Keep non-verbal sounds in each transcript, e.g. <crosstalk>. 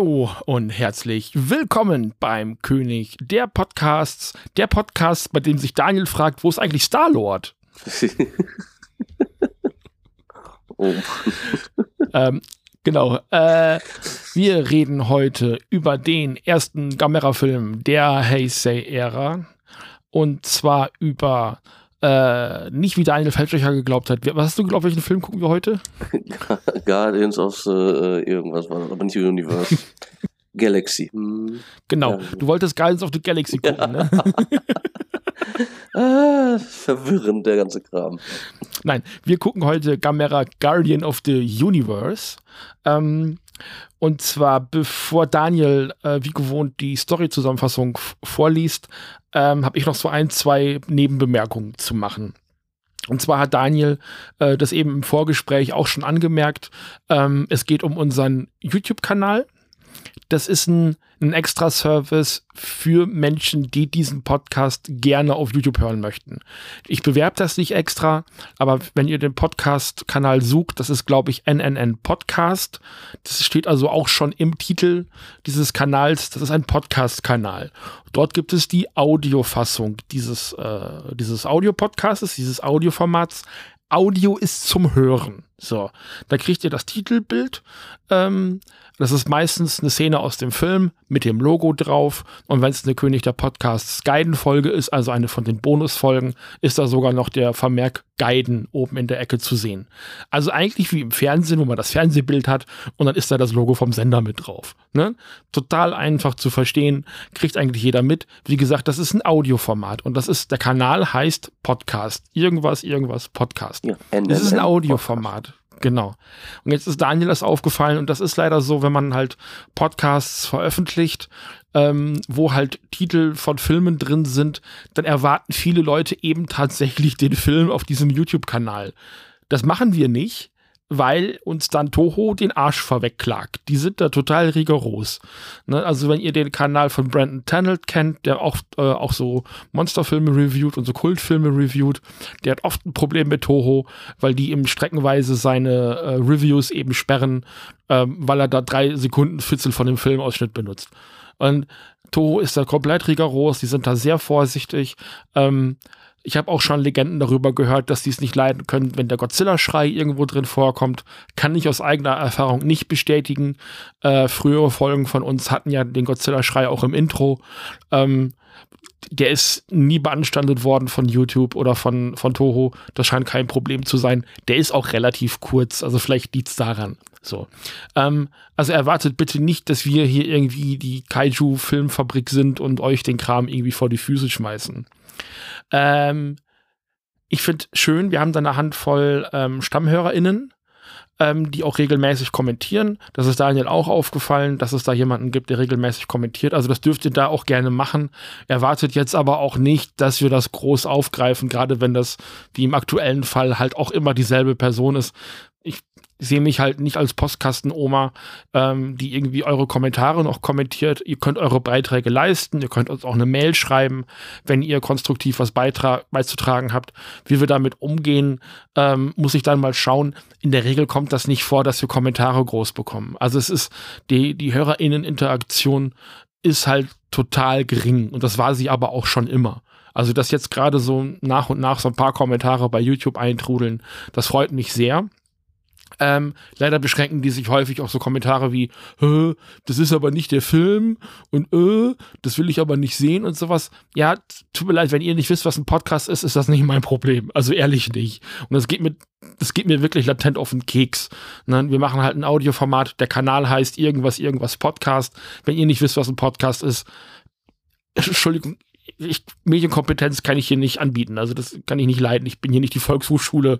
Hallo und herzlich willkommen beim König der Podcasts. Der Podcast, bei dem sich Daniel fragt, wo ist eigentlich Star-Lord? <laughs> oh. ähm, genau. Äh, wir reden heute über den ersten Gamera-Film der Heisei-Ära. Und zwar über äh, nicht wie Daniel Feldstecher geglaubt hat. Was hast du geglaubt, welchen Film gucken wir heute? <laughs> Guardians of äh, irgendwas war das, aber nicht Universe. <laughs> Galaxy. Hm. Genau, ja. du wolltest Guardians of the Galaxy gucken, ja. ne? <laughs> ah, verwirrend, der ganze Kram. Nein, wir gucken heute Gamera Guardian of the Universe. Ähm, und zwar, bevor Daniel äh, wie gewohnt die Story-Zusammenfassung vorliest, ähm, habe ich noch so ein, zwei Nebenbemerkungen zu machen. Und zwar hat Daniel äh, das eben im Vorgespräch auch schon angemerkt. Ähm, es geht um unseren YouTube-Kanal. Das ist ein ein Extra-Service für Menschen, die diesen Podcast gerne auf YouTube hören möchten. Ich bewerbe das nicht extra, aber wenn ihr den Podcast-Kanal sucht, das ist, glaube ich, NNN Podcast. Das steht also auch schon im Titel dieses Kanals. Das ist ein Podcast-Kanal. Dort gibt es die Audiofassung dieses, äh, dieses Audio-Podcasts, dieses Audioformats. Audio ist zum Hören. So, da kriegt ihr das Titelbild. Ähm, das ist meistens eine Szene aus dem Film mit dem Logo drauf. Und wenn es eine König der Podcasts Guiden-Folge ist, also eine von den Bonusfolgen, ist da sogar noch der Vermerk Guiden oben in der Ecke zu sehen. Also eigentlich wie im Fernsehen, wo man das Fernsehbild hat und dann ist da das Logo vom Sender mit drauf. Ne? Total einfach zu verstehen, kriegt eigentlich jeder mit. Wie gesagt, das ist ein Audioformat und das ist, der Kanal heißt Podcast. Irgendwas, irgendwas, Podcast. Ja, das ist ein Audioformat. Genau. Und jetzt ist Daniel das aufgefallen und das ist leider so, wenn man halt Podcasts veröffentlicht, ähm, wo halt Titel von Filmen drin sind, dann erwarten viele Leute eben tatsächlich den Film auf diesem YouTube-Kanal. Das machen wir nicht weil uns dann Toho den Arsch vorwegklagt. Die sind da total rigoros. Ne? Also wenn ihr den Kanal von Brandon Tannelt kennt, der oft äh, auch so Monsterfilme reviewt und so Kultfilme reviewt, der hat oft ein Problem mit Toho, weil die ihm streckenweise seine äh, Reviews eben sperren, ähm, weil er da drei Sekunden Fitzel von dem Filmausschnitt benutzt. Und Toho ist da komplett rigoros, die sind da sehr vorsichtig. Ähm, ich habe auch schon Legenden darüber gehört, dass die es nicht leiden können, wenn der Godzilla-Schrei irgendwo drin vorkommt. Kann ich aus eigener Erfahrung nicht bestätigen. Äh, frühere Folgen von uns hatten ja den Godzilla-Schrei auch im Intro. Ähm, der ist nie beanstandet worden von YouTube oder von, von Toho. Das scheint kein Problem zu sein. Der ist auch relativ kurz, also vielleicht liegt es daran. So. Ähm, also erwartet bitte nicht, dass wir hier irgendwie die Kaiju-Filmfabrik sind und euch den Kram irgendwie vor die Füße schmeißen. Ähm, ich finde schön, wir haben da eine Handvoll ähm, StammhörerInnen, ähm, die auch regelmäßig kommentieren. Das ist Daniel auch aufgefallen, dass es da jemanden gibt, der regelmäßig kommentiert. Also das dürft ihr da auch gerne machen. Erwartet jetzt aber auch nicht, dass wir das groß aufgreifen, gerade wenn das wie im aktuellen Fall halt auch immer dieselbe Person ist. Sehe mich halt nicht als Postkastenoma, ähm, die irgendwie eure Kommentare noch kommentiert. Ihr könnt eure Beiträge leisten, ihr könnt uns auch eine Mail schreiben, wenn ihr konstruktiv was beizutragen habt. Wie wir damit umgehen, ähm, muss ich dann mal schauen. In der Regel kommt das nicht vor, dass wir Kommentare groß bekommen. Also es ist die, die HörerInnen-Interaktion ist halt total gering und das war sie aber auch schon immer. Also, dass jetzt gerade so nach und nach so ein paar Kommentare bei YouTube eintrudeln, das freut mich sehr. Ähm, leider beschränken die sich häufig auf so Kommentare wie, das ist aber nicht der Film und äh, das will ich aber nicht sehen und sowas. Ja, tut mir leid, wenn ihr nicht wisst, was ein Podcast ist, ist das nicht mein Problem. Also ehrlich nicht. Und das geht mir, das geht mir wirklich latent auf den Keks. Ne? Wir machen halt ein Audioformat, der Kanal heißt irgendwas, irgendwas Podcast. Wenn ihr nicht wisst, was ein Podcast ist, Entschuldigung, ich, Medienkompetenz kann ich hier nicht anbieten. Also das kann ich nicht leiden. Ich bin hier nicht die Volkshochschule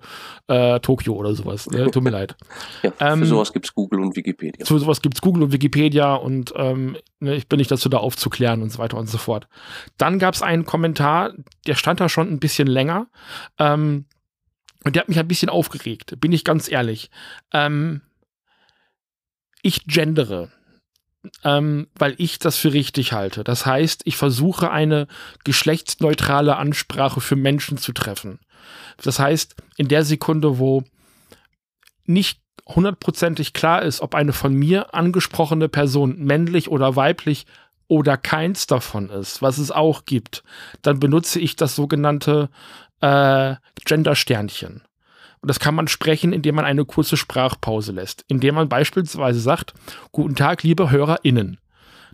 äh, Tokio oder sowas. Ne? Tut mir leid. <laughs> Ja, für ähm, sowas gibt es Google und Wikipedia. Für sowas gibt es Google und Wikipedia und ähm, ne, ich bin nicht dazu da aufzuklären und so weiter und so fort. Dann gab es einen Kommentar, der stand da schon ein bisschen länger. Ähm, und der hat mich ein bisschen aufgeregt, bin ich ganz ehrlich. Ähm, ich gendere ähm, weil ich das für richtig halte. Das heißt, ich versuche eine geschlechtsneutrale Ansprache für Menschen zu treffen. Das heißt, in der Sekunde, wo nicht hundertprozentig klar ist, ob eine von mir angesprochene Person männlich oder weiblich oder keins davon ist, was es auch gibt, dann benutze ich das sogenannte äh, Gender-Sternchen. Und das kann man sprechen, indem man eine kurze Sprachpause lässt. Indem man beispielsweise sagt, guten Tag, liebe HörerInnen.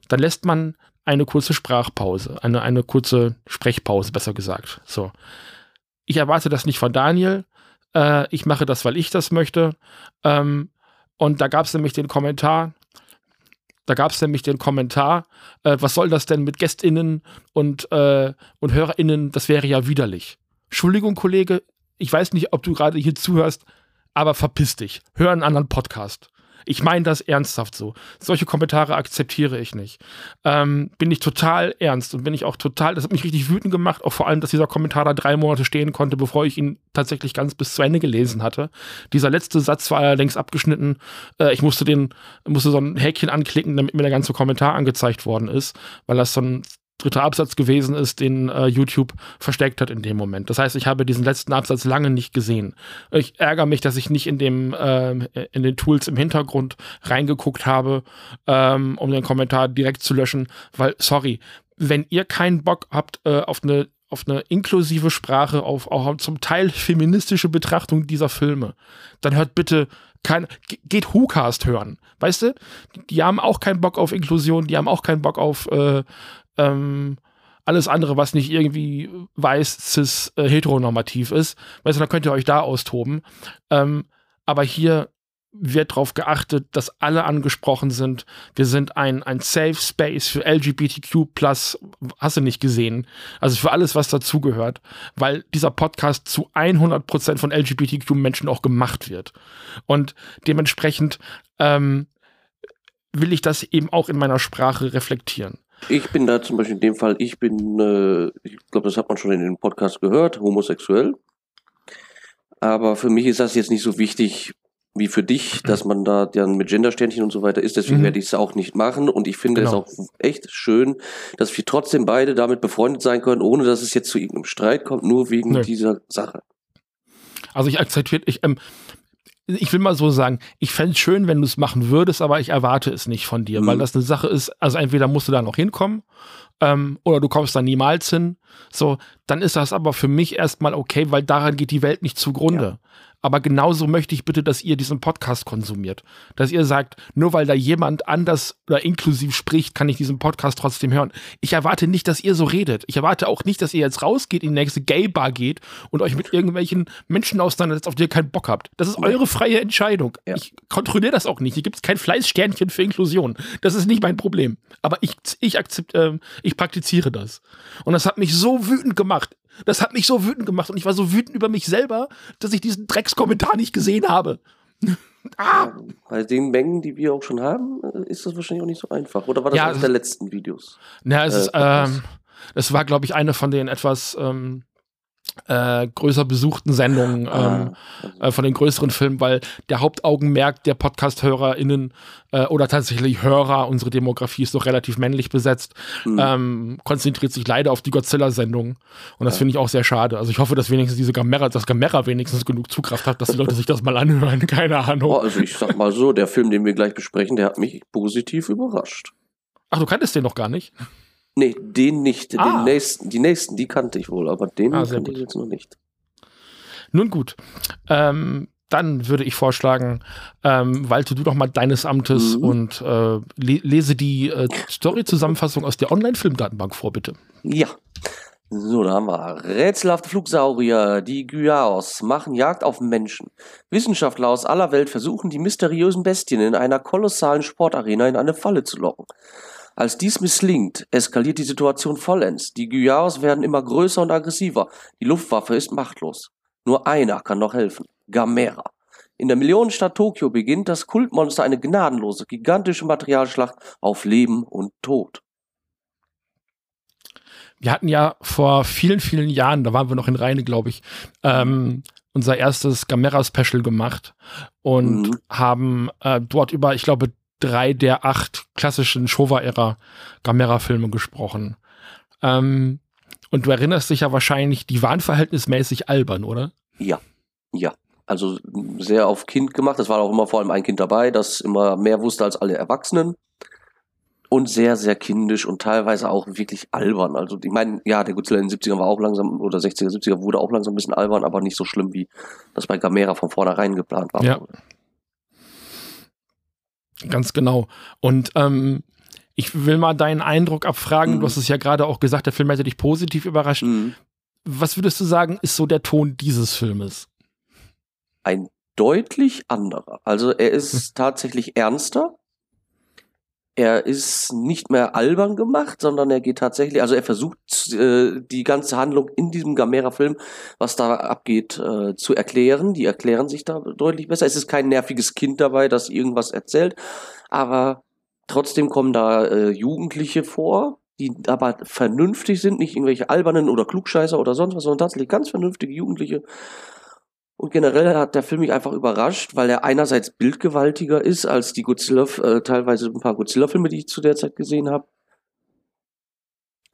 Dann lässt man eine kurze Sprachpause, eine, eine kurze Sprechpause, besser gesagt. So. Ich erwarte das nicht von Daniel. Äh, ich mache das, weil ich das möchte. Ähm, und da gab es nämlich den Kommentar, da gab es nämlich den Kommentar, äh, was soll das denn mit GästInnen und, äh, und HörerInnen, das wäre ja widerlich. Entschuldigung, Kollege, ich weiß nicht, ob du gerade hier zuhörst, aber verpiss dich. Hör einen anderen Podcast. Ich meine das ernsthaft so. Solche Kommentare akzeptiere ich nicht. Ähm, bin ich total ernst und bin ich auch total, das hat mich richtig wütend gemacht, auch vor allem, dass dieser Kommentar da drei Monate stehen konnte, bevor ich ihn tatsächlich ganz bis zu Ende gelesen hatte. Dieser letzte Satz war allerdings abgeschnitten. Äh, ich musste den, musste so ein Häkchen anklicken, damit mir der ganze Kommentar angezeigt worden ist, weil das so ein dritter Absatz gewesen ist, den äh, YouTube versteckt hat in dem Moment. Das heißt, ich habe diesen letzten Absatz lange nicht gesehen. Ich ärgere mich, dass ich nicht in dem äh, in den Tools im Hintergrund reingeguckt habe, ähm, um den Kommentar direkt zu löschen, weil sorry, wenn ihr keinen Bock habt äh, auf eine auf eine inklusive Sprache, auf auch zum Teil feministische Betrachtung dieser Filme, dann hört bitte kein, geht WhoCast hören. Weißt du? Die haben auch keinen Bock auf Inklusion, die haben auch keinen Bock auf äh, ähm, alles andere, was nicht irgendwie weiß, cis, äh, heteronormativ ist. Weißt du, dann könnt ihr euch da austoben. Ähm, aber hier wird darauf geachtet, dass alle angesprochen sind. Wir sind ein, ein Safe Space für LGBTQ+, hast du nicht gesehen. Also für alles, was dazugehört. Weil dieser Podcast zu 100% von LGBTQ-Menschen auch gemacht wird. Und dementsprechend ähm, will ich das eben auch in meiner Sprache reflektieren. Ich bin da zum Beispiel in dem Fall, ich bin, äh, ich glaube, das hat man schon in dem Podcast gehört, homosexuell. Aber für mich ist das jetzt nicht so wichtig wie für dich, dass man da dann mit Gendersternchen und so weiter ist. Deswegen mhm. werde ich es auch nicht machen. Und ich finde genau. es auch echt schön, dass wir trotzdem beide damit befreundet sein können, ohne dass es jetzt zu irgendeinem Streit kommt, nur wegen nee. dieser Sache. Also ich akzeptiere, ich, ähm, ich will mal so sagen, ich fände es schön, wenn du es machen würdest, aber ich erwarte es nicht von dir, mhm. weil das eine Sache ist, also entweder musst du da noch hinkommen ähm, oder du kommst da niemals hin. So, dann ist das aber für mich erstmal okay, weil daran geht die Welt nicht zugrunde. Ja. Aber genauso möchte ich bitte, dass ihr diesen Podcast konsumiert. Dass ihr sagt, nur weil da jemand anders oder inklusiv spricht, kann ich diesen Podcast trotzdem hören. Ich erwarte nicht, dass ihr so redet. Ich erwarte auch nicht, dass ihr jetzt rausgeht, in die nächste Gay-Bar geht und euch mit irgendwelchen Menschen auseinandersetzt, auf die ihr keinen Bock habt. Das ist eure freie Entscheidung. Ja. Ich kontrolliere das auch nicht. Hier gibt es kein Fleißsternchen für Inklusion. Das ist nicht mein Problem. Aber ich, ich, akzept, äh, ich praktiziere das. Und das hat mich so wütend gemacht. Das hat mich so wütend gemacht und ich war so wütend über mich selber, dass ich diesen Dreckskommentar nicht gesehen habe. <laughs> ah. Bei den Mengen, die wir auch schon haben, äh, ist das wahrscheinlich auch nicht so einfach. Oder war das ja, eines der letzten Videos? Na, es, äh, ist, ähm, es war, glaube ich, eine von den etwas ähm, äh, größer besuchten Sendungen ah. ähm, äh, von den größeren Filmen, weil der Hauptaugenmerk der Podcast-HörerInnen äh, oder tatsächlich Hörer, unsere Demografie ist doch relativ männlich besetzt, mhm. ähm, konzentriert sich leider auf die Godzilla-Sendung. Und das ja. finde ich auch sehr schade. Also ich hoffe, dass wenigstens diese Gamera, dass Gamera wenigstens genug Zugkraft hat, dass die Leute sich das mal anhören. <laughs> Keine Ahnung. Oh, also ich sag mal so, der Film, den wir gleich besprechen, der hat mich positiv überrascht. Ach, du kanntest den noch gar nicht? Nee, den nicht. Ah. Den nächsten, die nächsten, die kannte ich wohl, aber den ah, kannte ich jetzt noch nicht. Nun gut. Ähm, dann würde ich vorschlagen, ähm, walte du doch mal deines Amtes mhm. und äh, le lese die äh, Story-Zusammenfassung aus der Online-Filmdatenbank vor, bitte. Ja. So, da haben wir rätselhafte Flugsaurier, die Gyaos, machen Jagd auf Menschen. Wissenschaftler aus aller Welt versuchen, die mysteriösen Bestien in einer kolossalen Sportarena in eine Falle zu locken. Als dies misslingt, eskaliert die Situation vollends. Die Guyaos werden immer größer und aggressiver. Die Luftwaffe ist machtlos. Nur einer kann noch helfen. Gamera. In der Millionenstadt Tokio beginnt das Kultmonster eine gnadenlose, gigantische Materialschlacht auf Leben und Tod. Wir hatten ja vor vielen, vielen Jahren, da waren wir noch in Rheine, glaube ich, ähm, unser erstes Gamera-Special gemacht und mhm. haben äh, dort über, ich glaube, drei der acht klassischen Showa-Ära Gamera-Filme gesprochen. Ähm, und du erinnerst dich ja wahrscheinlich, die waren verhältnismäßig albern, oder? Ja, ja. Also sehr auf Kind gemacht. Es war auch immer vor allem ein Kind dabei, das immer mehr wusste als alle Erwachsenen. Und sehr, sehr kindisch und teilweise auch wirklich albern. Also ich meine, ja, der Godzilla in den 70ern war auch langsam, oder 60er, 70er wurde auch langsam ein bisschen albern, aber nicht so schlimm, wie das bei Gamera von vornherein geplant war. Ja. Ganz genau. Und ähm, ich will mal deinen Eindruck abfragen. Mhm. Du hast es ja gerade auch gesagt, der Film hätte dich positiv überrascht. Mhm. Was würdest du sagen, ist so der Ton dieses Filmes? Ein deutlich anderer. Also er ist <laughs> tatsächlich ernster er ist nicht mehr albern gemacht, sondern er geht tatsächlich, also er versucht äh, die ganze Handlung in diesem Gamera-Film, was da abgeht, äh, zu erklären. Die erklären sich da deutlich besser. Es ist kein nerviges Kind dabei, das irgendwas erzählt, aber trotzdem kommen da äh, Jugendliche vor, die aber vernünftig sind, nicht irgendwelche albernen oder Klugscheißer oder sonst was, sondern tatsächlich ganz vernünftige Jugendliche und generell hat der Film mich einfach überrascht, weil er einerseits bildgewaltiger ist als die Godzilla, äh, teilweise ein paar Godzilla-Filme, die ich zu der Zeit gesehen habe.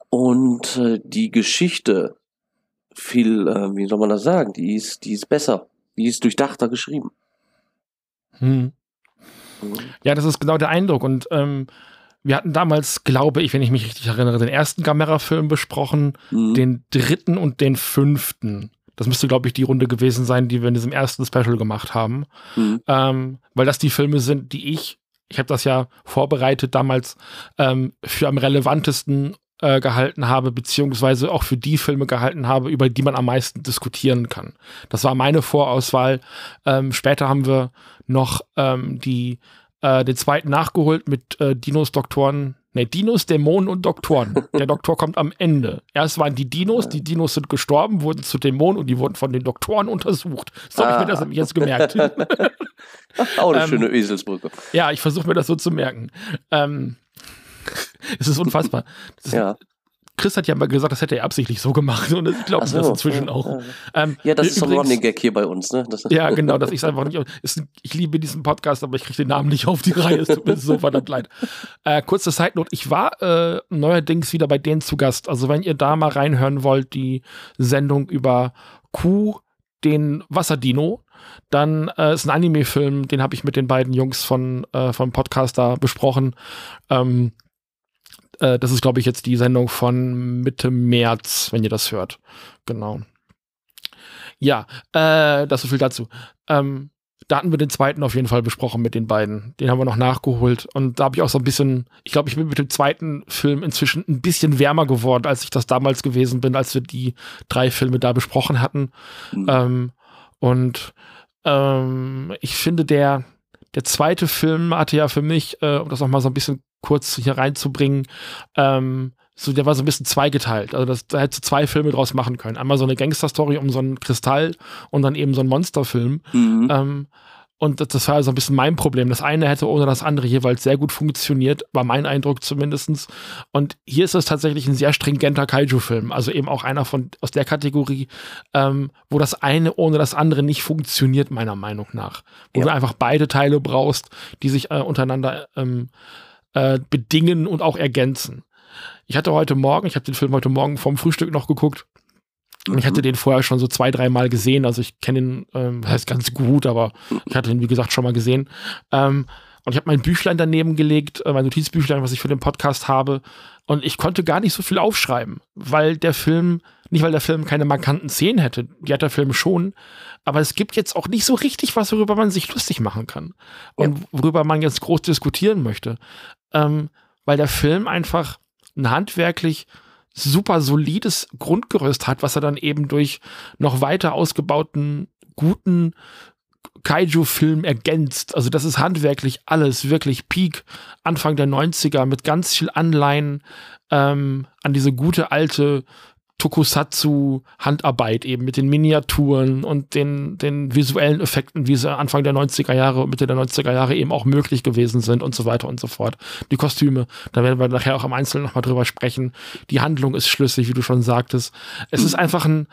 Und äh, die Geschichte viel, äh, wie soll man das sagen, die ist, die ist besser, die ist durchdachter geschrieben. Hm. Mhm. Ja, das ist genau der Eindruck. Und ähm, wir hatten damals, glaube ich, wenn ich mich richtig erinnere, den ersten Gamera-Film besprochen, mhm. den dritten und den fünften. Das müsste, glaube ich, die Runde gewesen sein, die wir in diesem ersten Special gemacht haben. Mhm. Ähm, weil das die Filme sind, die ich, ich habe das ja vorbereitet damals, ähm, für am relevantesten äh, gehalten habe, beziehungsweise auch für die Filme gehalten habe, über die man am meisten diskutieren kann. Das war meine Vorauswahl. Ähm, später haben wir noch ähm, die, äh, den zweiten nachgeholt mit äh, Dinos Doktoren Ne, Dinos, Dämonen und Doktoren. Der Doktor kommt am Ende. Erst waren die Dinos, die Dinos sind gestorben, wurden zu Dämonen und die wurden von den Doktoren untersucht. So ah. habe ich mir das nämlich jetzt gemerkt. <laughs> Auch eine ähm, schöne Eselsbrücke. Ja, ich versuche mir das so zu merken. Ähm, <laughs> es ist unfassbar. Das ja. Chris hat ja mal gesagt, das hätte er absichtlich so gemacht und ich glaube so, das inzwischen ja, auch. Ja, ähm, ja das ist so ein Running Gag hier bei uns, ne? ja, genau, dass ich es einfach nicht. Ist, ich liebe diesen Podcast, aber ich kriege den Namen nicht auf die Reihe. Es tut mir so verdammt leid. Äh, kurze Side Note: Ich war äh, neuerdings wieder bei denen zu Gast. Also, wenn ihr da mal reinhören wollt, die Sendung über Q, den Wasserdino, dann äh, ist ein Anime-Film, den habe ich mit den beiden Jungs von, äh, vom Podcast da besprochen. Ähm, äh, das ist, glaube ich, jetzt die Sendung von Mitte März, wenn ihr das hört. Genau. Ja, äh, das so viel dazu. Ähm, da hatten wir den zweiten auf jeden Fall besprochen mit den beiden. Den haben wir noch nachgeholt. Und da habe ich auch so ein bisschen, ich glaube, ich bin mit dem zweiten Film inzwischen ein bisschen wärmer geworden, als ich das damals gewesen bin, als wir die drei Filme da besprochen hatten. Mhm. Ähm, und ähm, ich finde, der, der zweite Film hatte ja für mich, äh, um das noch mal so ein bisschen kurz hier reinzubringen, ähm, so, der war so ein bisschen zweigeteilt. Also das, da hättest du zwei Filme draus machen können. Einmal so eine Gangster-Story um so einen Kristall und dann eben so einen Monsterfilm. Mhm. Ähm, und das, das war so ein bisschen mein Problem. Das eine hätte ohne das andere jeweils sehr gut funktioniert, war mein Eindruck zumindestens. Und hier ist es tatsächlich ein sehr stringenter Kaiju-Film. Also eben auch einer von aus der Kategorie, ähm, wo das eine ohne das andere nicht funktioniert, meiner Meinung nach. Wo ja. du einfach beide Teile brauchst, die sich äh, untereinander ähm, äh, bedingen und auch ergänzen. Ich hatte heute Morgen, ich habe den Film heute Morgen vom Frühstück noch geguckt. Und ich hatte mhm. den vorher schon so zwei, dreimal gesehen. Also ich kenne ihn, ähm, heißt ganz gut, aber ich hatte ihn, wie gesagt, schon mal gesehen. Ähm, und ich habe mein Büchlein daneben gelegt, äh, mein Notizbüchlein, was ich für den Podcast habe. Und ich konnte gar nicht so viel aufschreiben, weil der Film, nicht weil der Film keine markanten Szenen hätte, die hat der Film schon, aber es gibt jetzt auch nicht so richtig was, worüber man sich lustig machen kann. Und worüber man jetzt groß diskutieren möchte ähm, weil der Film einfach ein handwerklich super solides Grundgerüst hat, was er dann eben durch noch weiter ausgebauten, guten Kaiju-Film ergänzt. Also das ist handwerklich alles wirklich Peak Anfang der 90er mit ganz viel Anleihen ähm, an diese gute alte Tokusatsu-Handarbeit eben mit den Miniaturen und den, den visuellen Effekten, wie sie Anfang der 90er Jahre, Mitte der 90er Jahre eben auch möglich gewesen sind und so weiter und so fort. Die Kostüme, da werden wir nachher auch am Einzelnen nochmal drüber sprechen. Die Handlung ist schlüssig, wie du schon sagtest. Es ist einfach ein,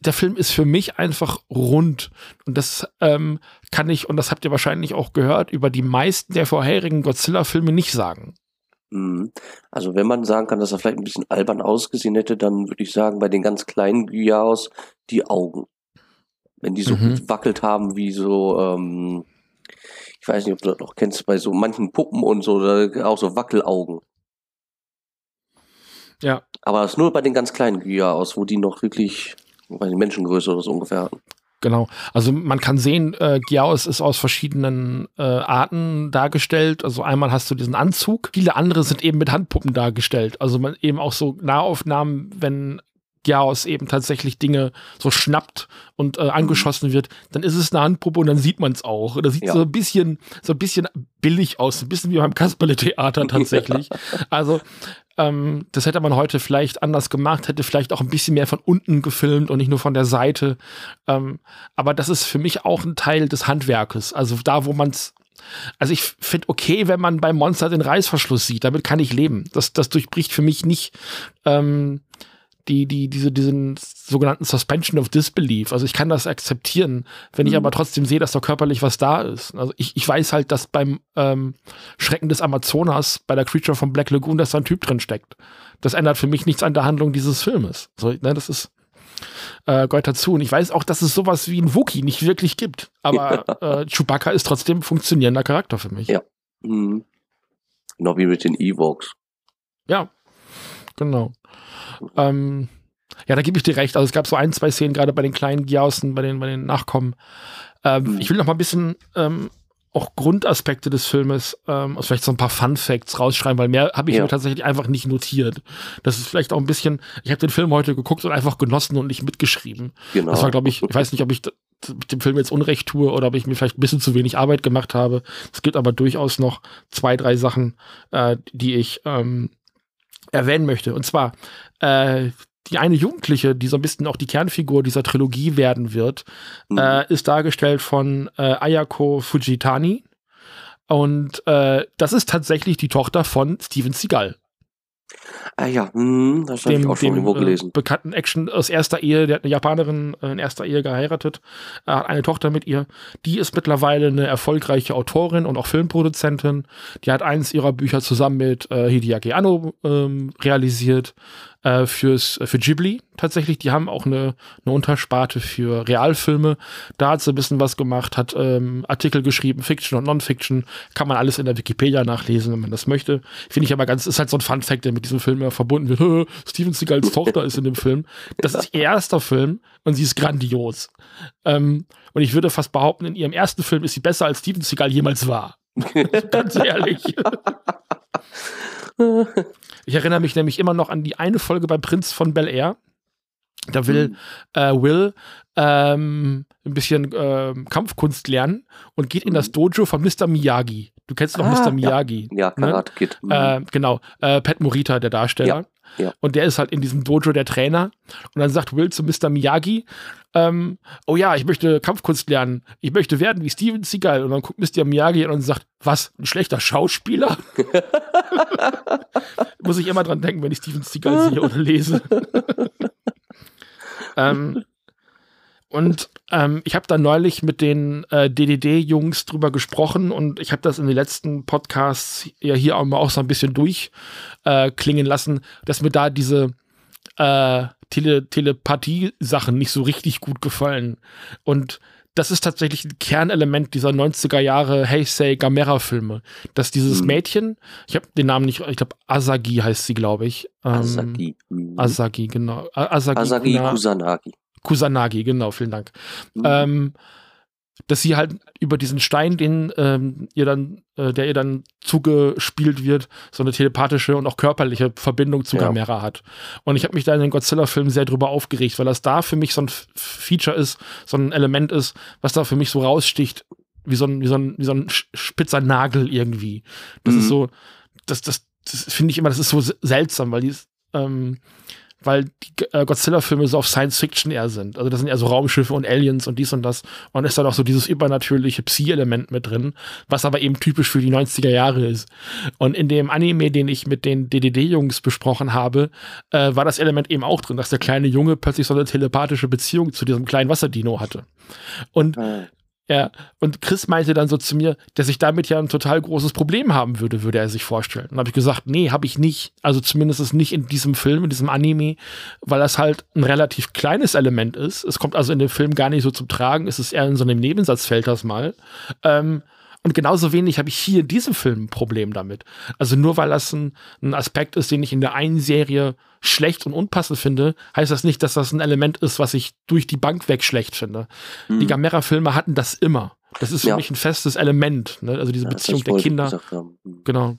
der Film ist für mich einfach rund und das ähm, kann ich, und das habt ihr wahrscheinlich auch gehört, über die meisten der vorherigen Godzilla-Filme nicht sagen. Mhm. Also wenn man sagen kann, dass er vielleicht ein bisschen albern ausgesehen hätte, dann würde ich sagen, bei den ganz kleinen Gyaos die Augen. Wenn die so Mhm. wackelt haben wie so, ähm, ich weiß nicht, ob du das noch kennst, bei so manchen Puppen und so, auch so Wackelaugen. Ja. Aber das nur bei den ganz kleinen Güya aus, wo die noch wirklich, bei den Menschengröße oder so ungefähr hatten. Genau. Also man kann sehen, äh, Giaos ist aus verschiedenen äh, Arten dargestellt. Also einmal hast du diesen Anzug, viele andere sind eben mit Handpuppen dargestellt. Also man eben auch so Nahaufnahmen, wenn Giaos eben tatsächlich Dinge so schnappt und äh, angeschossen wird, dann ist es eine Handpuppe und dann sieht man es auch. Das sieht Ja. so ein bisschen, so ein bisschen billig aus, ein bisschen wie beim Kasperle-Theater <laughs> tatsächlich. Also ähm, das hätte man heute vielleicht anders gemacht, hätte vielleicht auch ein bisschen mehr von unten gefilmt und nicht nur von der Seite. Ähm, aber das ist für mich auch ein Teil des Handwerkes. Also da, wo man es. Also ich finde okay, wenn man beim Monster den Reißverschluss sieht, damit kann ich leben. Das, das durchbricht für mich nicht ähm, die, die, diese, diesen sogenannten Suspension of Disbelief. Also ich kann das akzeptieren, wenn ich Mhm. aber trotzdem sehe, dass da körperlich was da ist. Also ich, ich weiß halt, dass beim ähm, Schrecken des Amazonas, bei der Creature von Black Lagoon, dass da ein Typ drin steckt. Das ändert für mich nichts an der Handlung dieses Filmes. So, ne, das ist äh, gehört dazu. Und ich weiß auch, dass es sowas wie ein Wookie nicht wirklich gibt. Aber <laughs> äh, Chewbacca ist trotzdem ein funktionierender Charakter für mich. Ja. Mhm. Genau wie mit den Evox. Ja, genau. Ähm, ja, da gebe ich dir recht. Also es gab so ein, zwei Szenen, gerade bei den kleinen Giausen, bei den, bei den Nachkommen. Ähm, Mhm. Ich will noch mal ein bisschen ähm, auch Grundaspekte des Filmes, ähm, also vielleicht so ein paar Fun Facts rausschreiben, weil mehr habe ich Ja. mir tatsächlich einfach nicht notiert. Das ist vielleicht auch ein bisschen, ich habe den Film heute geguckt und einfach genossen und nicht mitgeschrieben. Genau. Das war, glaube ich, ich weiß nicht, ob ich dem Film jetzt Unrecht tue oder ob ich mir vielleicht ein bisschen zu wenig Arbeit gemacht habe. Es gibt aber durchaus noch zwei, drei Sachen, äh, die ich ähm, erwähnen möchte. Und zwar äh, die eine Jugendliche, die so ein bisschen auch die Kernfigur dieser Trilogie werden wird, Mhm. äh, ist dargestellt von äh, Ayako Fujitani. Und äh, das ist tatsächlich die Tochter von Steven Seagal ah ja, hm, das habe ich auch schon dem irgendwo äh, gelesen. bekannten Action aus erster Ehe, der hat eine Japanerin äh, in erster Ehe geheiratet, äh, hat eine Tochter mit ihr. Die ist mittlerweile eine erfolgreiche Autorin und auch Filmproduzentin. Die hat eins ihrer Bücher zusammen mit äh, Hideaki Anno ähm, realisiert äh, fürs, für Ghibli tatsächlich. Die haben auch eine, eine Untersparte für Realfilme. Da hat sie ein bisschen was gemacht, hat ähm, Artikel geschrieben, Fiction und Non-Fiction. Kann man alles in der Wikipedia nachlesen, wenn man das möchte. Finde ich aber ganz, ist halt so ein Fun-Fact, der mit diesem Film ja verbunden wird. <laughs> Steven Seagals Tochter ist in dem Film. Das ist ihr erster Film und sie ist grandios. Ähm, und ich würde fast behaupten, in ihrem ersten Film ist sie besser als Steven Seagal jemals war. <laughs> Ganz ehrlich. <laughs> Ich erinnere mich nämlich immer noch an die eine Folge beim Prinz von Bel Air. Da will Mhm. äh, Will ähm, ein bisschen ähm, Kampfkunst lernen und geht in das Dojo von Mr. Miyagi. Du kennst noch. Ah, Mr. ja. Miyagi. Ja, Karate Kid. Mhm. Äh, genau, äh, Pat Morita, der Darsteller. Ja. Und der ist halt in diesem Dojo der Trainer. Und dann sagt Will zu Mr. Miyagi, ähm, oh ja, ich möchte Kampfkunst lernen. Ich möchte werden wie Steven Seagal. Und dann guckt Mr. Miyagi an und sagt, was, ein schlechter Schauspieler? <laughs> Muss ich immer dran denken, wenn ich Steven Seagal sehe oder lese. <laughs> ähm, und ähm, ich habe da neulich mit den äh, DDD-Jungs drüber gesprochen und ich habe das in den letzten Podcasts ja hier auch mal auch so ein bisschen durchklingen äh, lassen, dass mir da diese äh, Tele Telepathie-Sachen nicht so richtig gut gefallen. Und das ist tatsächlich ein Kernelement dieser 90er Jahre Heisei Gamera-Filme, dass dieses Mhm. Mädchen, ich habe den Namen nicht, ich glaube Asagi heißt sie, glaube ich. Ähm, Asagi. Mhm. Asagi, genau. Asagi, Asagi Kusanagi. Kusanagi, genau, vielen Dank. Mhm. Ähm, dass sie halt über diesen Stein, den ähm, ihr dann, äh, der ihr dann zugespielt wird, so eine telepathische und auch körperliche Verbindung zu Ja. Gamera hat. Und ich habe mich da in den Godzilla-Filmen sehr drüber aufgeregt, weil das da für mich so ein Feature ist, so ein Element ist, was da für mich so raussticht, wie so ein, wie so ein, wie so ein spitzer Nagel irgendwie. Das Mhm. ist so, das, das, das finde ich immer, das ist so se- seltsam, weil die ist, ähm, weil die äh, Godzilla-Filme so auf Science-Fiction eher sind. Also das sind eher so Raumschiffe und Aliens und dies und das. Und ist dann auch so dieses übernatürliche Psi-Element mit drin, was aber eben typisch für die 90er Jahre ist. Und in dem Anime, den ich mit den DDD-Jungs besprochen habe, äh, war das Element eben auch drin, dass der kleine Junge plötzlich so eine telepathische Beziehung zu diesem kleinen Wasserdino hatte. Und Äh, Ja, und Chris meinte dann so zu mir, dass ich damit ja ein total großes Problem haben würde, würde er sich vorstellen. Und habe ich gesagt, nee, habe ich nicht. Also zumindest nicht in diesem Film, in diesem Anime, weil das halt ein relativ kleines Element ist. Es kommt also in dem Film gar nicht so zum Tragen. Es ist eher in so einem Nebensatz fällt das mal. Ähm, und genauso wenig habe ich hier in diesem Film ein Problem damit. Also nur weil das ein, ein, Aspekt ist, den ich in der einen Serie schlecht und unpassend finde, heißt das nicht, dass das ein Element ist, was ich durch die Bank weg schlecht finde. Mhm. Die Gamera-Filme hatten das immer. Das ist für ja. mich ein festes Element. Ne? Also diese ja, Beziehung der Kinder. Mhm. Genau.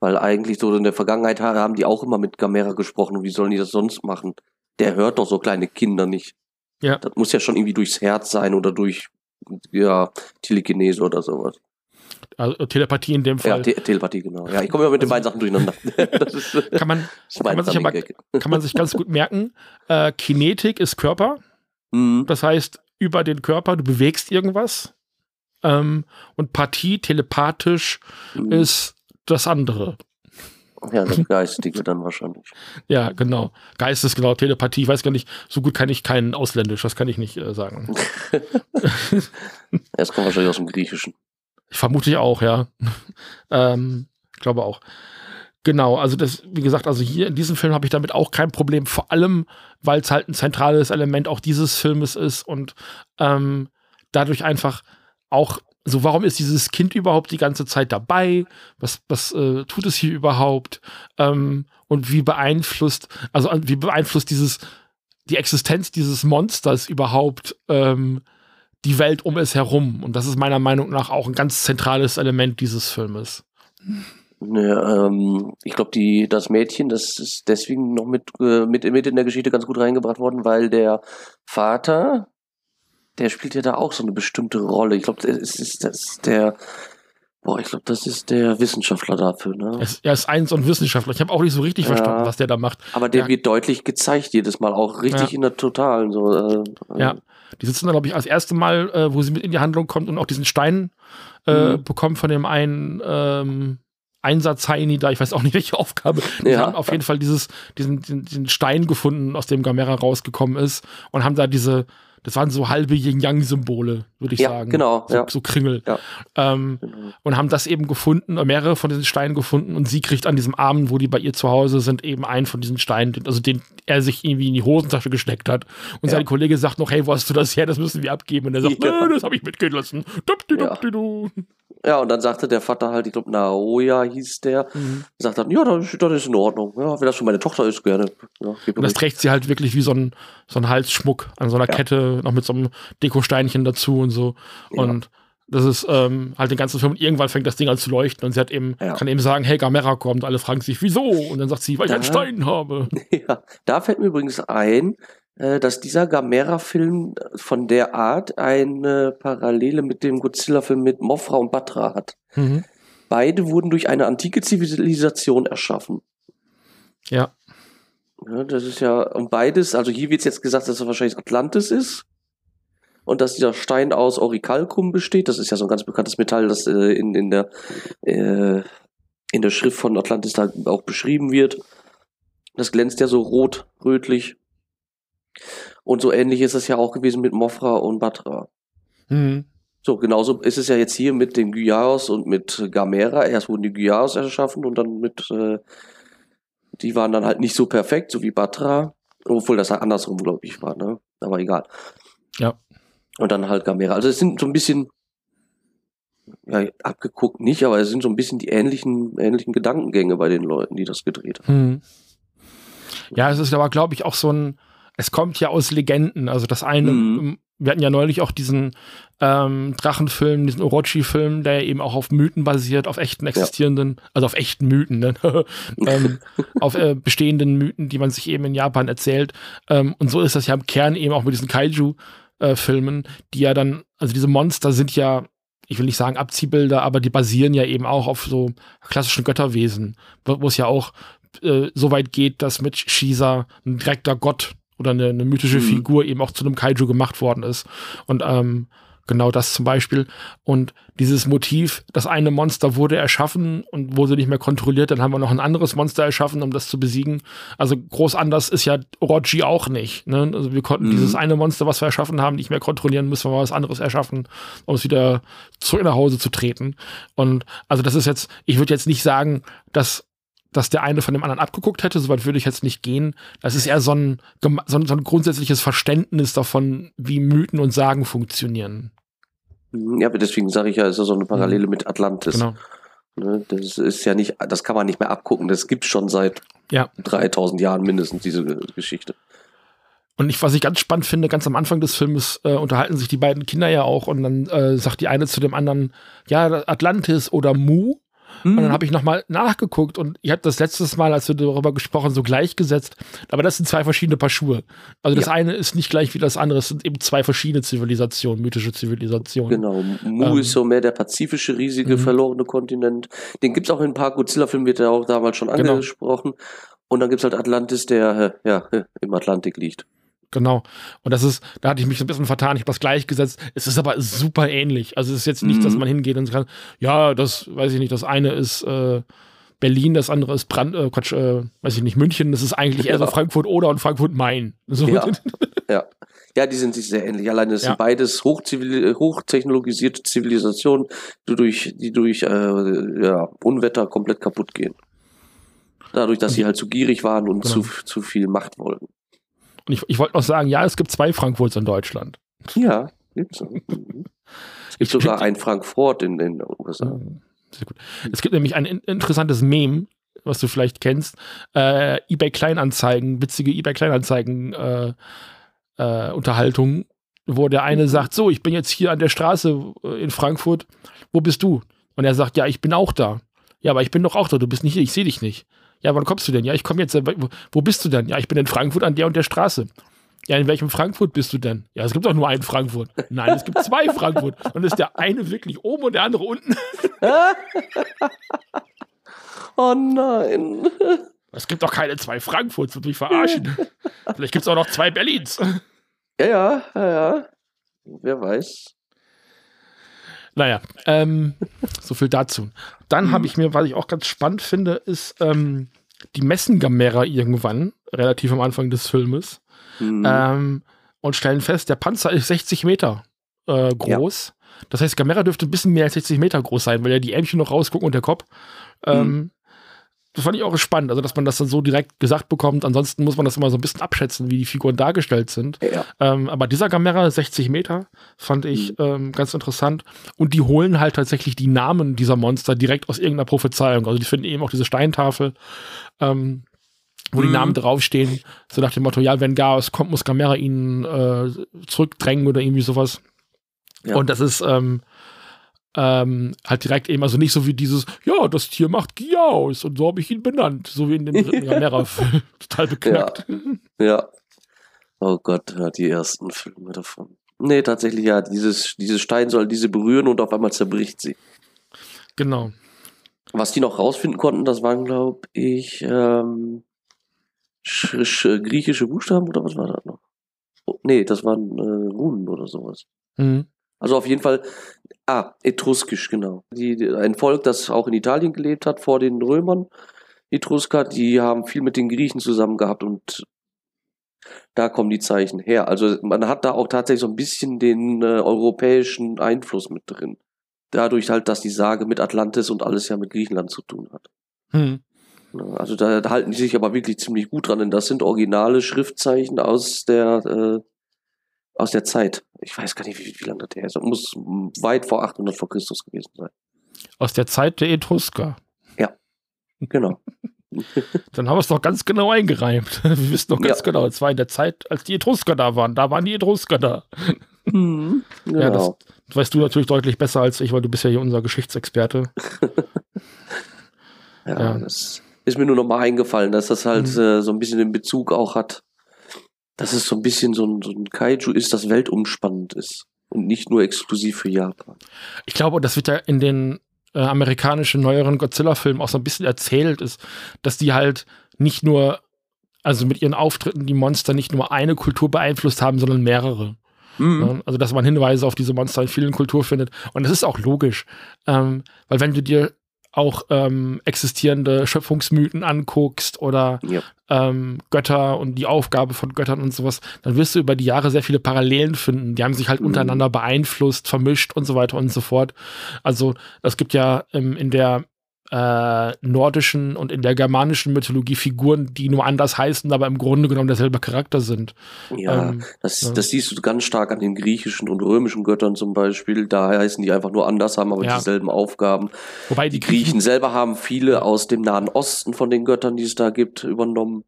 Weil eigentlich so in der Vergangenheit haben die auch immer mit Gamera gesprochen. Und wie sollen die das sonst machen? Der hört doch so kleine Kinder nicht. Ja. Das muss ja schon irgendwie durchs Herz sein oder durch ja, Telekinese oder sowas. Also Telepathie in dem Fall. Ja, Te Telepathie, genau. Ja, ich komme immer mit also, den beiden Sachen durcheinander. <laughs> ist, kann, man, kann, man sich aber, kann man sich ganz gut merken, äh, Kinetik ist Körper. Mhm. Das heißt, über den Körper, du bewegst irgendwas. Ähm, und Partie, telepathisch, mhm. ist das andere. Ja, das <laughs> Geistige dann wahrscheinlich. Ja, genau. Geistes, genau, Telepathie. Ich weiß gar nicht, so gut kann ich kein Ausländisch, das kann ich nicht äh, sagen. <laughs> <laughs> Es kommt wahrscheinlich aus dem Griechischen. Ich vermute ich auch, ja. ähm, ich glaube auch. Genau, also das, wie gesagt, also hier in diesem Film habe ich damit auch kein Problem, vor allem, weil es halt ein zentrales Element auch dieses Filmes ist und ähm, dadurch einfach auch so, warum ist dieses Kind überhaupt die ganze Zeit dabei? Was, was äh, tut es hier überhaupt? Ähm, und wie beeinflusst, also wie beeinflusst dieses, die Existenz dieses Monsters überhaupt ähm, die Welt um es herum? Und das ist meiner Meinung nach auch ein ganz zentrales Element dieses Filmes. Ja, ähm, ich glaube, das Mädchen, das ist deswegen noch mit, äh, mit, mit in der Geschichte ganz gut reingebracht worden, weil der Vater der spielt ja da auch so eine bestimmte Rolle. Ich glaube, das ist, das ist der, boah, ich glaube, das ist der Wissenschaftler dafür, ne? Er ist, eins und Wissenschaftler. Ich habe auch nicht so richtig ja, verstanden, was der da macht. Aber der ja. wird deutlich gezeigt jedes Mal, auch richtig ja. in der Totalen. So, äh, ja, die sitzen da, glaube ich, als erste Mal, äh, wo sie mit in die Handlung kommt und auch diesen Stein äh, mhm. bekommen von dem einen ähm, Einsatz Heini da, ich weiß auch nicht, <laughs> welche Aufgabe. Die ja. haben auf jeden Fall dieses, diesen, diesen Stein gefunden, aus dem Gamera rausgekommen ist und haben da diese das waren so halbe Yin-Yang-Symbole, würde ich ja, sagen. Genau. So, ja. so Kringel. Ja. Ähm, genau. Und haben das eben gefunden, mehrere von diesen Steinen gefunden und sie kriegt an diesem Abend, wo die bei ihr zu Hause sind, eben einen von diesen Steinen, also den er sich irgendwie in die Hosentasche gesteckt hat. Und sein Kollege sagt noch, hey, wo hast du das her? Das müssen wir abgeben. Und er sagt, ja. das habe ich mitgehen lassen. Ja, und dann sagte der Vater halt, ich glaube, Naoya hieß der, mhm. sagt dann, ja, das, das, ist in Ordnung. Ja, wenn das schon meine Tochter ist, gerne. Ja, und das trägt sie halt wirklich wie so ein, so ein Halsschmuck an so einer ja. Kette, noch mit so einem Dekosteinchen dazu und so. Und das ist ähm, halt den ganzen Film. Und irgendwann fängt das Ding an zu leuchten und sie hat eben, kann eben sagen, hey, Gamera kommt. Alle fragen sich, wieso? Und dann sagt sie, weil da, ich einen Stein habe. <laughs> Ja, da fällt mir übrigens ein, dass dieser Gamera-Film von der Art eine Parallele mit dem Godzilla-Film mit Mothra und Batra hat. Mhm. Beide wurden durch eine antike Zivilisation erschaffen. Ja. ja. Das ist ja, und beides, also hier wird jetzt gesagt, dass es wahrscheinlich Atlantis ist. Und dass dieser Stein aus Orichalcum besteht. Das ist ja so ein ganz bekanntes Metall, das äh, in, in, der, äh, in der Schrift von Atlantis da auch beschrieben wird. Das glänzt ja so rot, rötlich. Und so ähnlich ist es ja auch gewesen mit Mofra und Batra. Mhm. So, genauso ist es ja jetzt hier mit den Gyaos und mit Gamera. Erst wurden die Gyaos erschaffen und dann mit, äh, die waren dann halt nicht so perfekt, so wie Batra. Obwohl das halt andersrum, glaube ich, war, ne? Aber egal. Ja. Und dann halt Gamera. Also es sind so ein bisschen, ja, abgeguckt nicht, aber es sind so ein bisschen die ähnlichen, ähnlichen Gedankengänge bei den Leuten, die das gedreht haben. Hm. Ja, es ist aber, glaube ich, auch so ein, es kommt ja aus Legenden. Also das eine, mhm. wir hatten ja neulich auch diesen ähm, Drachenfilm, diesen Orochi-Film, der eben auch auf Mythen basiert, auf echten existierenden, ja. also auf echten Mythen, ne? <laughs> ähm, auf äh, bestehenden Mythen, die man sich eben in Japan erzählt. Ähm, und so ist das ja im Kern eben auch mit diesen Kaiju-Filmen, äh, die ja dann, also diese Monster sind ja ich will nicht sagen Abziehbilder, aber die basieren ja eben auch auf so klassischen Götterwesen, wo es ja auch äh, so weit geht, dass mit Shisa ein direkter Gott oder eine, eine mythische mhm. Figur eben auch zu einem Kaiju gemacht worden ist. Und ähm, genau das zum Beispiel. Und dieses Motiv, das eine Monster wurde erschaffen und wurde nicht mehr kontrolliert, dann haben wir noch ein anderes Monster erschaffen, um das zu besiegen. Also groß anders ist ja Orochi auch nicht. Ne? Also wir konnten mhm. dieses eine Monster, was wir erschaffen haben, nicht mehr kontrollieren, müssen wir mal was anderes erschaffen, um es wieder zurück nach Hause zu treten. Und also das ist jetzt, ich würde jetzt nicht sagen, dass dass der eine von dem anderen abgeguckt hätte, soweit würde ich jetzt nicht gehen. Das ist eher so ein, so ein, so ein grundsätzliches Verständnis davon, wie Mythen und Sagen funktionieren. Ja, aber deswegen sage ich ja, ist ja so eine Parallele mhm. mit Atlantis. Genau. Ne, das ist ja nicht, das kann man nicht mehr abgucken. Das gibt schon seit ja. 3000 Jahren mindestens diese Geschichte. Und ich, was ich ganz spannend finde, ganz am Anfang des Films äh, unterhalten sich die beiden Kinder ja auch und dann äh, sagt die eine zu dem anderen, ja, Atlantis oder Mu. Mhm. Und dann mhm. habe ich nochmal nachgeguckt und ich habe das letztes Mal, als wir darüber gesprochen, so gleichgesetzt. Aber das sind zwei verschiedene Paar Schuhe. Also das ja. eine ist nicht gleich wie das andere. Es sind eben zwei verschiedene Zivilisationen, mythische Zivilisationen. Genau. Mu ähm, ist so mehr der pazifische, riesige, mhm. verlorene Kontinent. Den gibt es auch in ein paar Godzilla-Filmen, wird ja auch damals schon genau. angesprochen. Und dann gibt es halt Atlantis, der äh, ja, im Atlantik liegt. Genau. Und das ist, da hatte ich mich so ein bisschen vertan, ich habe das gleichgesetzt. Es ist aber super ähnlich. Also es ist jetzt nicht, mhm. dass man hingeht und kann, ja, das weiß ich nicht, das eine ist äh, Berlin, das andere ist Brand, äh, Quatsch, äh, weiß ich nicht, München, das ist eigentlich eher so Frankfurt oder und Frankfurt Main. So. Ja. <laughs> ja. Ja, die sind sich sehr ähnlich. Alleine es ja. sind beides hochzivil hochtechnologisierte Zivilisationen, die durch, die durch äh, ja, Unwetter komplett kaputt gehen. Dadurch, dass sie halt zu gierig waren und genau. zu, zu viel Macht wollten. Und ich, ich wollte noch sagen, ja, es gibt zwei Frankfurts in Deutschland. Ja, gibt's. Es gibt sogar ein Frankfurt in den USA. Sehr gut. Es gibt nämlich ein interessantes Meme, was du vielleicht kennst. Äh, eBay Kleinanzeigen, witzige eBay Kleinanzeigen äh, äh, Unterhaltung, wo der eine mhm. sagt, so, ich bin jetzt hier an der Straße äh, in Frankfurt, wo bist du? Und er sagt, ja, ich bin auch da. Ja, aber ich bin doch auch da, du bist nicht hier, ich sehe dich nicht. Ja, wann kommst du denn? Ja, ich komme jetzt. Äh, wo bist du denn? Ja, ich bin in Frankfurt an der und der Straße. Ja, in welchem Frankfurt bist du denn? Ja, es gibt doch nur einen Frankfurt. Nein, es gibt zwei Frankfurt. Und ist der eine wirklich oben und der andere unten. <laughs> oh nein. Es gibt doch keine zwei Frankfurts, würde mich verarschen. Vielleicht gibt es auch noch zwei Berlins. Ja, ja, ja, ja. Wer weiß. Naja, ähm, so viel dazu. Dann habe ich mir, was ich auch ganz spannend finde, ist ähm, die messen Gamera irgendwann, relativ am Anfang des Filmes, mhm. ähm, und stellen fest, der Panzer ist 60 Meter äh, groß. Ja. Das heißt, Gamera dürfte ein bisschen mehr als 60 Meter groß sein, weil ja die Ärmchen noch rausgucken und der Kopf. Ähm, mhm das fand ich auch spannend, also dass man das dann so direkt gesagt bekommt. Ansonsten muss man das immer so ein bisschen abschätzen, wie die Figuren dargestellt sind. Ja. Ähm, aber dieser Gamera, 60 Meter, fand ich mhm. ähm, ganz interessant. Und die holen halt tatsächlich die Namen dieser Monster direkt aus irgendeiner Prophezeiung. Also die finden eben auch diese Steintafel, ähm, wo mhm. die Namen draufstehen. So nach dem Motto, ja, wenn Chaos kommt, muss Gamera ihn äh, zurückdrängen oder irgendwie sowas. Ja. Und das ist, ähm, ähm, halt direkt eben, also nicht so wie dieses, ja, das Tier macht Giaus und so habe ich ihn benannt, so wie in dem dritten Gamera-Film. <laughs> <laughs> Total beknackt. Ja. ja. Oh Gott, ja, die ersten Filme davon. Nee, tatsächlich, ja, dieses, dieses Stein soll diese berühren und auf einmal zerbricht sie. Genau. Was die noch rausfinden konnten, das waren, glaube ich, ähm, griechische Buchstaben oder was war das noch? Oh, nee, das waren äh, Runen oder sowas. Mhm. Also auf jeden Fall, ah, etruskisch, genau. Die, ein Volk, das auch in Italien gelebt hat vor den Römern, Etrusker, die haben viel mit den Griechen zusammen gehabt und da kommen die Zeichen her. Also man hat da auch tatsächlich so ein bisschen den äh, europäischen Einfluss mit drin. Dadurch halt, dass die Sage mit Atlantis und alles ja mit Griechenland zu tun hat. Hm. Also da, da, halten die sich aber wirklich ziemlich gut dran, denn das sind originale Schriftzeichen aus der äh, aus der Zeit. Ich weiß gar nicht, wie, wie lange das her ist. Das muss weit vor 800 vor Christus gewesen sein. Aus der Zeit der Etrusker. Ja, genau. <laughs> Dann haben wir es doch ganz genau eingereimt. <laughs> Wir wissen doch ganz ja. genau, es war in der Zeit, als die Etrusker da waren. Da waren die Etrusker da. Mhm, genau. <laughs> Ja, das, das weißt du natürlich deutlich besser als ich, weil du bist ja hier unser Geschichtsexperte. ja, ja, das ist mir nur noch mal eingefallen, dass das halt mhm. äh, so ein bisschen den Bezug auch hat dass es so ein bisschen so ein, so ein Kaiju ist, das weltumspannend ist und nicht nur exklusiv für Japan. Ich glaube, das wird ja in den äh, amerikanischen neueren Godzilla-Filmen auch so ein bisschen erzählt, ist, dass die halt nicht nur, also mit ihren Auftritten die Monster nicht nur eine Kultur beeinflusst haben, sondern mehrere. Mhm. Also, dass man Hinweise auf diese Monster in vielen Kulturen findet. Und das ist auch logisch. Ähm, weil wenn du dir auch ähm, existierende Schöpfungsmythen anguckst oder ja. ähm, Götter und die Aufgabe von Göttern und sowas, dann wirst du über die Jahre sehr viele Parallelen finden. Die haben sich halt mhm. untereinander beeinflusst, vermischt und so weiter und so fort. Also es gibt ja ähm, in der äh, nordischen und in der germanischen Mythologie Figuren, die nur anders heißen, aber im Grunde genommen derselbe Charakter sind. Ja, ähm, das, ja. das siehst du ganz stark an den griechischen und römischen Göttern zum Beispiel. Da heißen die einfach nur anders, haben aber ja. dieselben Aufgaben. Wobei die, die Griechen, Griechen selber haben viele aus dem Nahen Osten von den Göttern, die es da gibt, übernommen.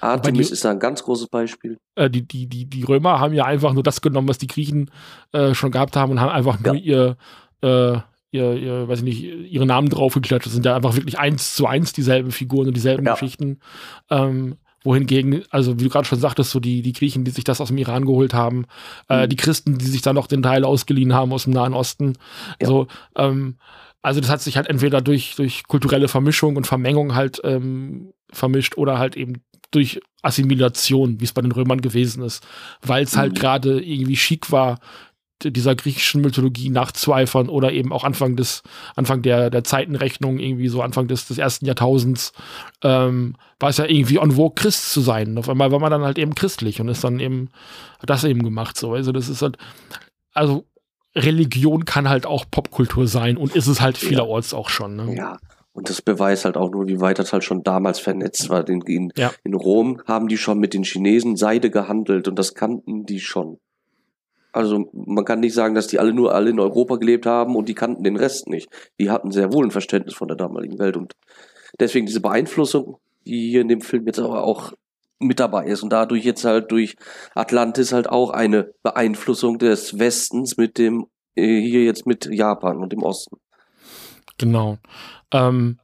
Artemis die, ist da ein ganz großes Beispiel. Äh, die, die, die, die Römer haben ja einfach nur das genommen, was die Griechen äh, schon gehabt haben und haben einfach nur ihr, äh, ihr, ihr, weiß ich nicht, ihre Namen draufgeklatscht. Das sind ja einfach wirklich eins zu eins dieselben Figuren und dieselben ja. Geschichten. Ähm, wohingegen, also wie du gerade schon sagtest, so die, die Griechen, die sich das aus dem Iran geholt haben, äh, mhm. äh, die Christen, die sich da noch den Teil ausgeliehen haben aus dem Nahen Osten. Ja. So, ähm, also das hat sich halt entweder durch, durch kulturelle Vermischung und Vermengung halt ähm, vermischt oder halt eben durch Assimilation, wie es bei den Römern gewesen ist, weil es halt mhm. gerade irgendwie schick war, dieser griechischen Mythologie nachzueifern oder eben auch Anfang des, Anfang der, der Zeitenrechnung, irgendwie so Anfang des, des ersten Jahrtausends, ähm, war es ja irgendwie on vogue, Christ zu sein. Auf einmal war man dann halt eben christlich und ist dann eben, hat das eben gemacht, so. Also, das ist halt, also, Religion kann halt auch Popkultur sein und ist es halt vielerorts ja. auch schon, ne? Ja. Und das beweist halt auch nur, wie weit das halt schon damals vernetzt war. In, in, ja. in Rom haben die schon mit den Chinesen Seide gehandelt und das kannten die schon. Also man kann nicht sagen, dass die alle nur alle in Europa gelebt haben und die kannten den Rest nicht. Die hatten sehr wohl ein Verständnis von der damaligen Welt und deswegen diese Beeinflussung, die hier in dem Film jetzt aber auch mit dabei ist und dadurch jetzt halt durch Atlantis halt auch eine Beeinflussung des Westens mit dem äh, hier jetzt mit Japan und dem Osten. Genau. Ähm,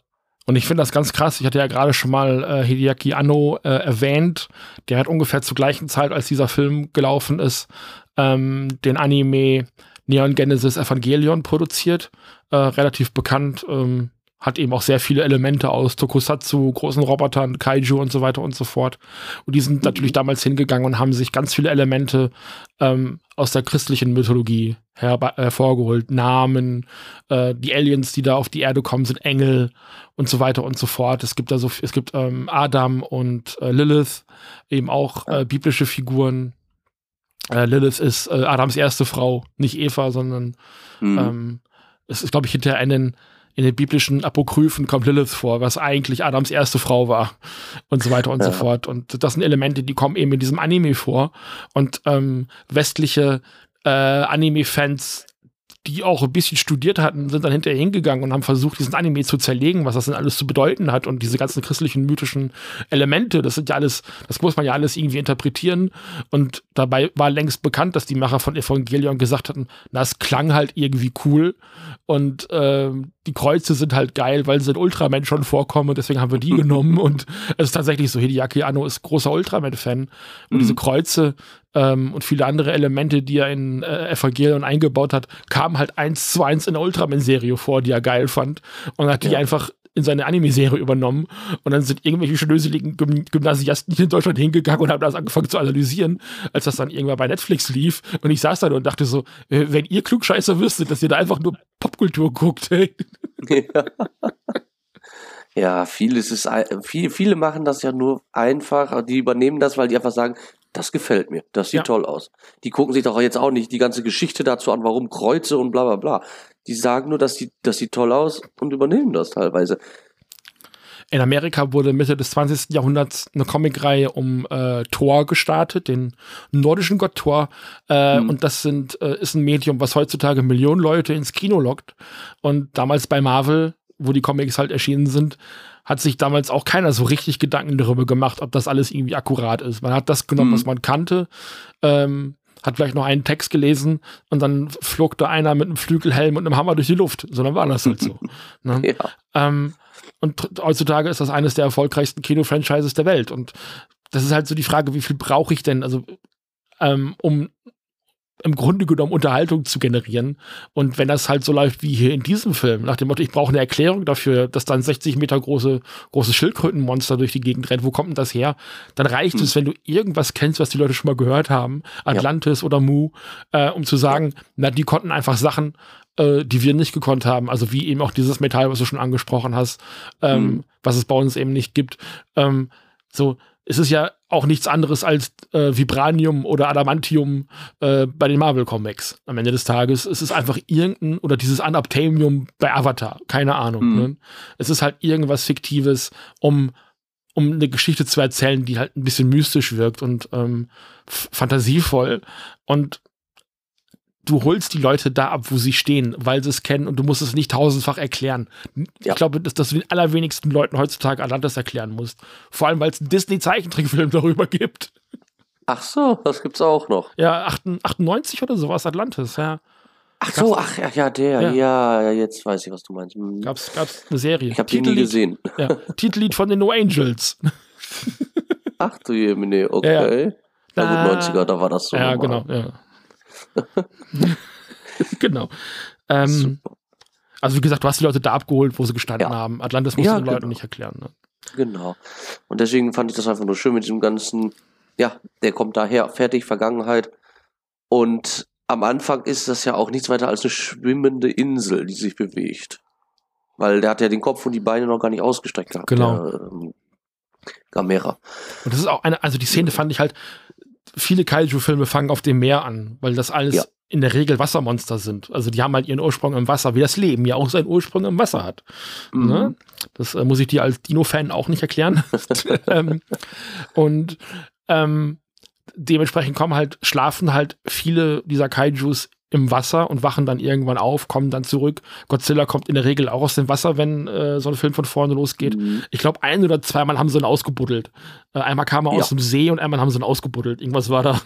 und ich finde das ganz krass. Ich hatte ja gerade schon mal äh, Hideaki Anno äh, erwähnt. Der hat ungefähr zur gleichen Zeit, als dieser Film gelaufen ist, ähm, den Anime Neon Genesis Evangelion produziert. Äh, relativ bekannt. Ähm, hat eben auch sehr viele Elemente aus Tokusatsu, großen Robotern, Kaiju und so weiter und so fort. Und die sind mhm. natürlich damals hingegangen und haben sich ganz viele Elemente ähm, aus der christlichen Mythologie hervorgeholt. Namen, äh, die Aliens, die da auf die Erde kommen, sind Engel und so weiter und so fort. Es gibt also, es gibt ähm, Adam und äh, Lilith, eben auch äh, biblische Figuren, äh, Lilith ist äh, Adams erste Frau, nicht Eva, sondern mhm. ähm, es ist, glaube ich, hinter einen in den biblischen Apokryphen kommt Lilith vor, was eigentlich Adams erste Frau war und so weiter und ja. so fort. Und das sind Elemente, die kommen eben in diesem Anime vor. Und ähm, westliche äh, Anime-Fans die auch ein bisschen studiert hatten, sind dann hinterher hingegangen und haben versucht, diesen Anime zu zerlegen, was das denn alles zu bedeuten hat und diese ganzen christlichen mythischen Elemente, das sind ja alles, das muss man ja alles irgendwie interpretieren. Und dabei war längst bekannt, dass die Macher von Evangelion gesagt hatten, na, es klang halt irgendwie cool. Und äh, die Kreuze sind halt geil, weil sie in Ultraman schon vorkommen und deswegen haben wir die <laughs> genommen und es ist tatsächlich so, Hideaki Anno ist großer Ultraman-Fan und mhm. diese Kreuze ähm, und viele andere Elemente, die er in äh, Evangelion eingebaut hat, kamen halt eins zu eins in der Ultraman-Serie vor, die er geil fand. Und hat ja. die einfach in seine Anime-Serie übernommen. Und dann sind irgendwelche schnöseligen Gym Gymnasiasten in Deutschland hingegangen und haben das angefangen zu analysieren, als das dann irgendwann bei Netflix lief. Und ich saß da und dachte so, äh, wenn ihr Klugscheißer wüsstet, dass ihr da einfach nur Popkultur guckt, hey. <laughs> Ja. Vieles ist, viele machen das ja nur einfach, die übernehmen das, weil die einfach sagen, das gefällt mir, das sieht ja. toll aus. Die gucken sich doch jetzt auch nicht die ganze Geschichte dazu an, warum Kreuze und bla bla bla. Die sagen nur, dass die, das sieht toll aus und übernehmen das teilweise. In Amerika wurde Mitte des 20. Jahrhunderts eine Comicreihe um äh, Thor gestartet, den nordischen Gott Thor. Äh, mhm. Und das sind, äh, ist ein Medium, was heutzutage Millionen Leute ins Kino lockt. Und damals bei Marvel, wo die Comics halt erschienen sind, hat sich damals auch keiner so richtig Gedanken darüber gemacht, ob das alles irgendwie akkurat ist. Man hat das genommen, mhm. was man kannte, ähm, hat vielleicht noch einen Text gelesen und dann flog da einer mit einem Flügelhelm und einem Hammer durch die Luft. So, dann war das halt so. <laughs> ne? ja. ähm, und heutzutage ist das eines der erfolgreichsten Kino-Franchises der Welt. Und das ist halt so die Frage, wie viel brauche ich denn, also ähm, um im Grunde genommen Unterhaltung zu generieren. Und wenn das halt so läuft wie hier in diesem Film, nach dem Motto, ich brauche eine Erklärung dafür, dass dann 60 Meter große, große Schildkrötenmonster durch die Gegend rennt, wo kommt denn das her? Dann reicht hm. es, wenn du irgendwas kennst, was die Leute schon mal gehört haben, Atlantis ja. oder Mu, äh, um zu sagen, na, die konnten einfach Sachen, äh, die wir nicht gekonnt haben. Also wie eben auch dieses Metall, was du schon angesprochen hast, ähm, hm. was es bei uns eben nicht gibt. Ähm, so, es ist ja auch nichts anderes als äh, Vibranium oder Adamantium äh, bei den Marvel Comics. Am Ende des Tages es ist einfach irgendein oder dieses Anaptamium bei Avatar, keine Ahnung. Mhm. Ne? Es ist halt irgendwas Fiktives, um um eine Geschichte zu erzählen, die halt ein bisschen mystisch wirkt und ähm, fantasievoll. Und du holst die Leute da ab, wo sie stehen, weil sie es kennen und du musst es nicht tausendfach erklären. Ja. Ich glaube, dass, dass du den allerwenigsten Leuten heutzutage Atlantis erklären musst. Vor allem, weil es einen Disney-Zeichentrickfilm <laughs> darüber gibt. Ach so, das gibt's auch noch. Ja, 98 oder sowas, Atlantis, ja. Ach so, ach ja, der, ja. ja. jetzt weiß ich, was du meinst. Hm. Gab's, gab's eine Serie. Ich habe die nie gesehen. <laughs> Ja, Titellied von den No Angels. ach du Jemine, okay. Ja, ja. Na gut, 90er, da war das so. Ja, normal. genau, ja. <laughs> genau. Ähm, also wie gesagt, du hast die Leute da abgeholt, wo sie gestanden ja. haben. Atlantis musst ja, du den genau. Leuten nicht erklären. Ne? Genau. Und deswegen fand ich das einfach nur schön mit diesem ganzen, ja, der kommt daher, fertig, Vergangenheit. Und am Anfang ist das ja auch nichts weiter als eine schwimmende Insel, die sich bewegt. Weil der hat ja den Kopf und die Beine noch gar nicht ausgestreckt gehabt. Genau. Der, ähm, Gamera. Und das ist auch eine, also die Szene fand ich halt, viele Kaiju-Filme fangen auf dem Meer an, weil das alles ja. in der Regel Wassermonster sind. Also die haben halt ihren Ursprung im Wasser, wie das Leben ja auch seinen Ursprung im Wasser hat. Mhm. Ne? Das äh, muss ich dir als Dino-Fan auch nicht erklären. <laughs> <laughs> ähm, und ähm, dementsprechend kommen halt, schlafen halt viele dieser Kaijus im Wasser und wachen dann irgendwann auf, kommen dann zurück. Godzilla kommt in der Regel auch aus dem Wasser, wenn äh, so ein Film von vorne losgeht. Mhm. Ich glaube, ein oder zweimal haben sie ihn ausgebuddelt. Äh, einmal kam er ja. aus dem See und einmal haben sie ihn ausgebuddelt. Irgendwas war da.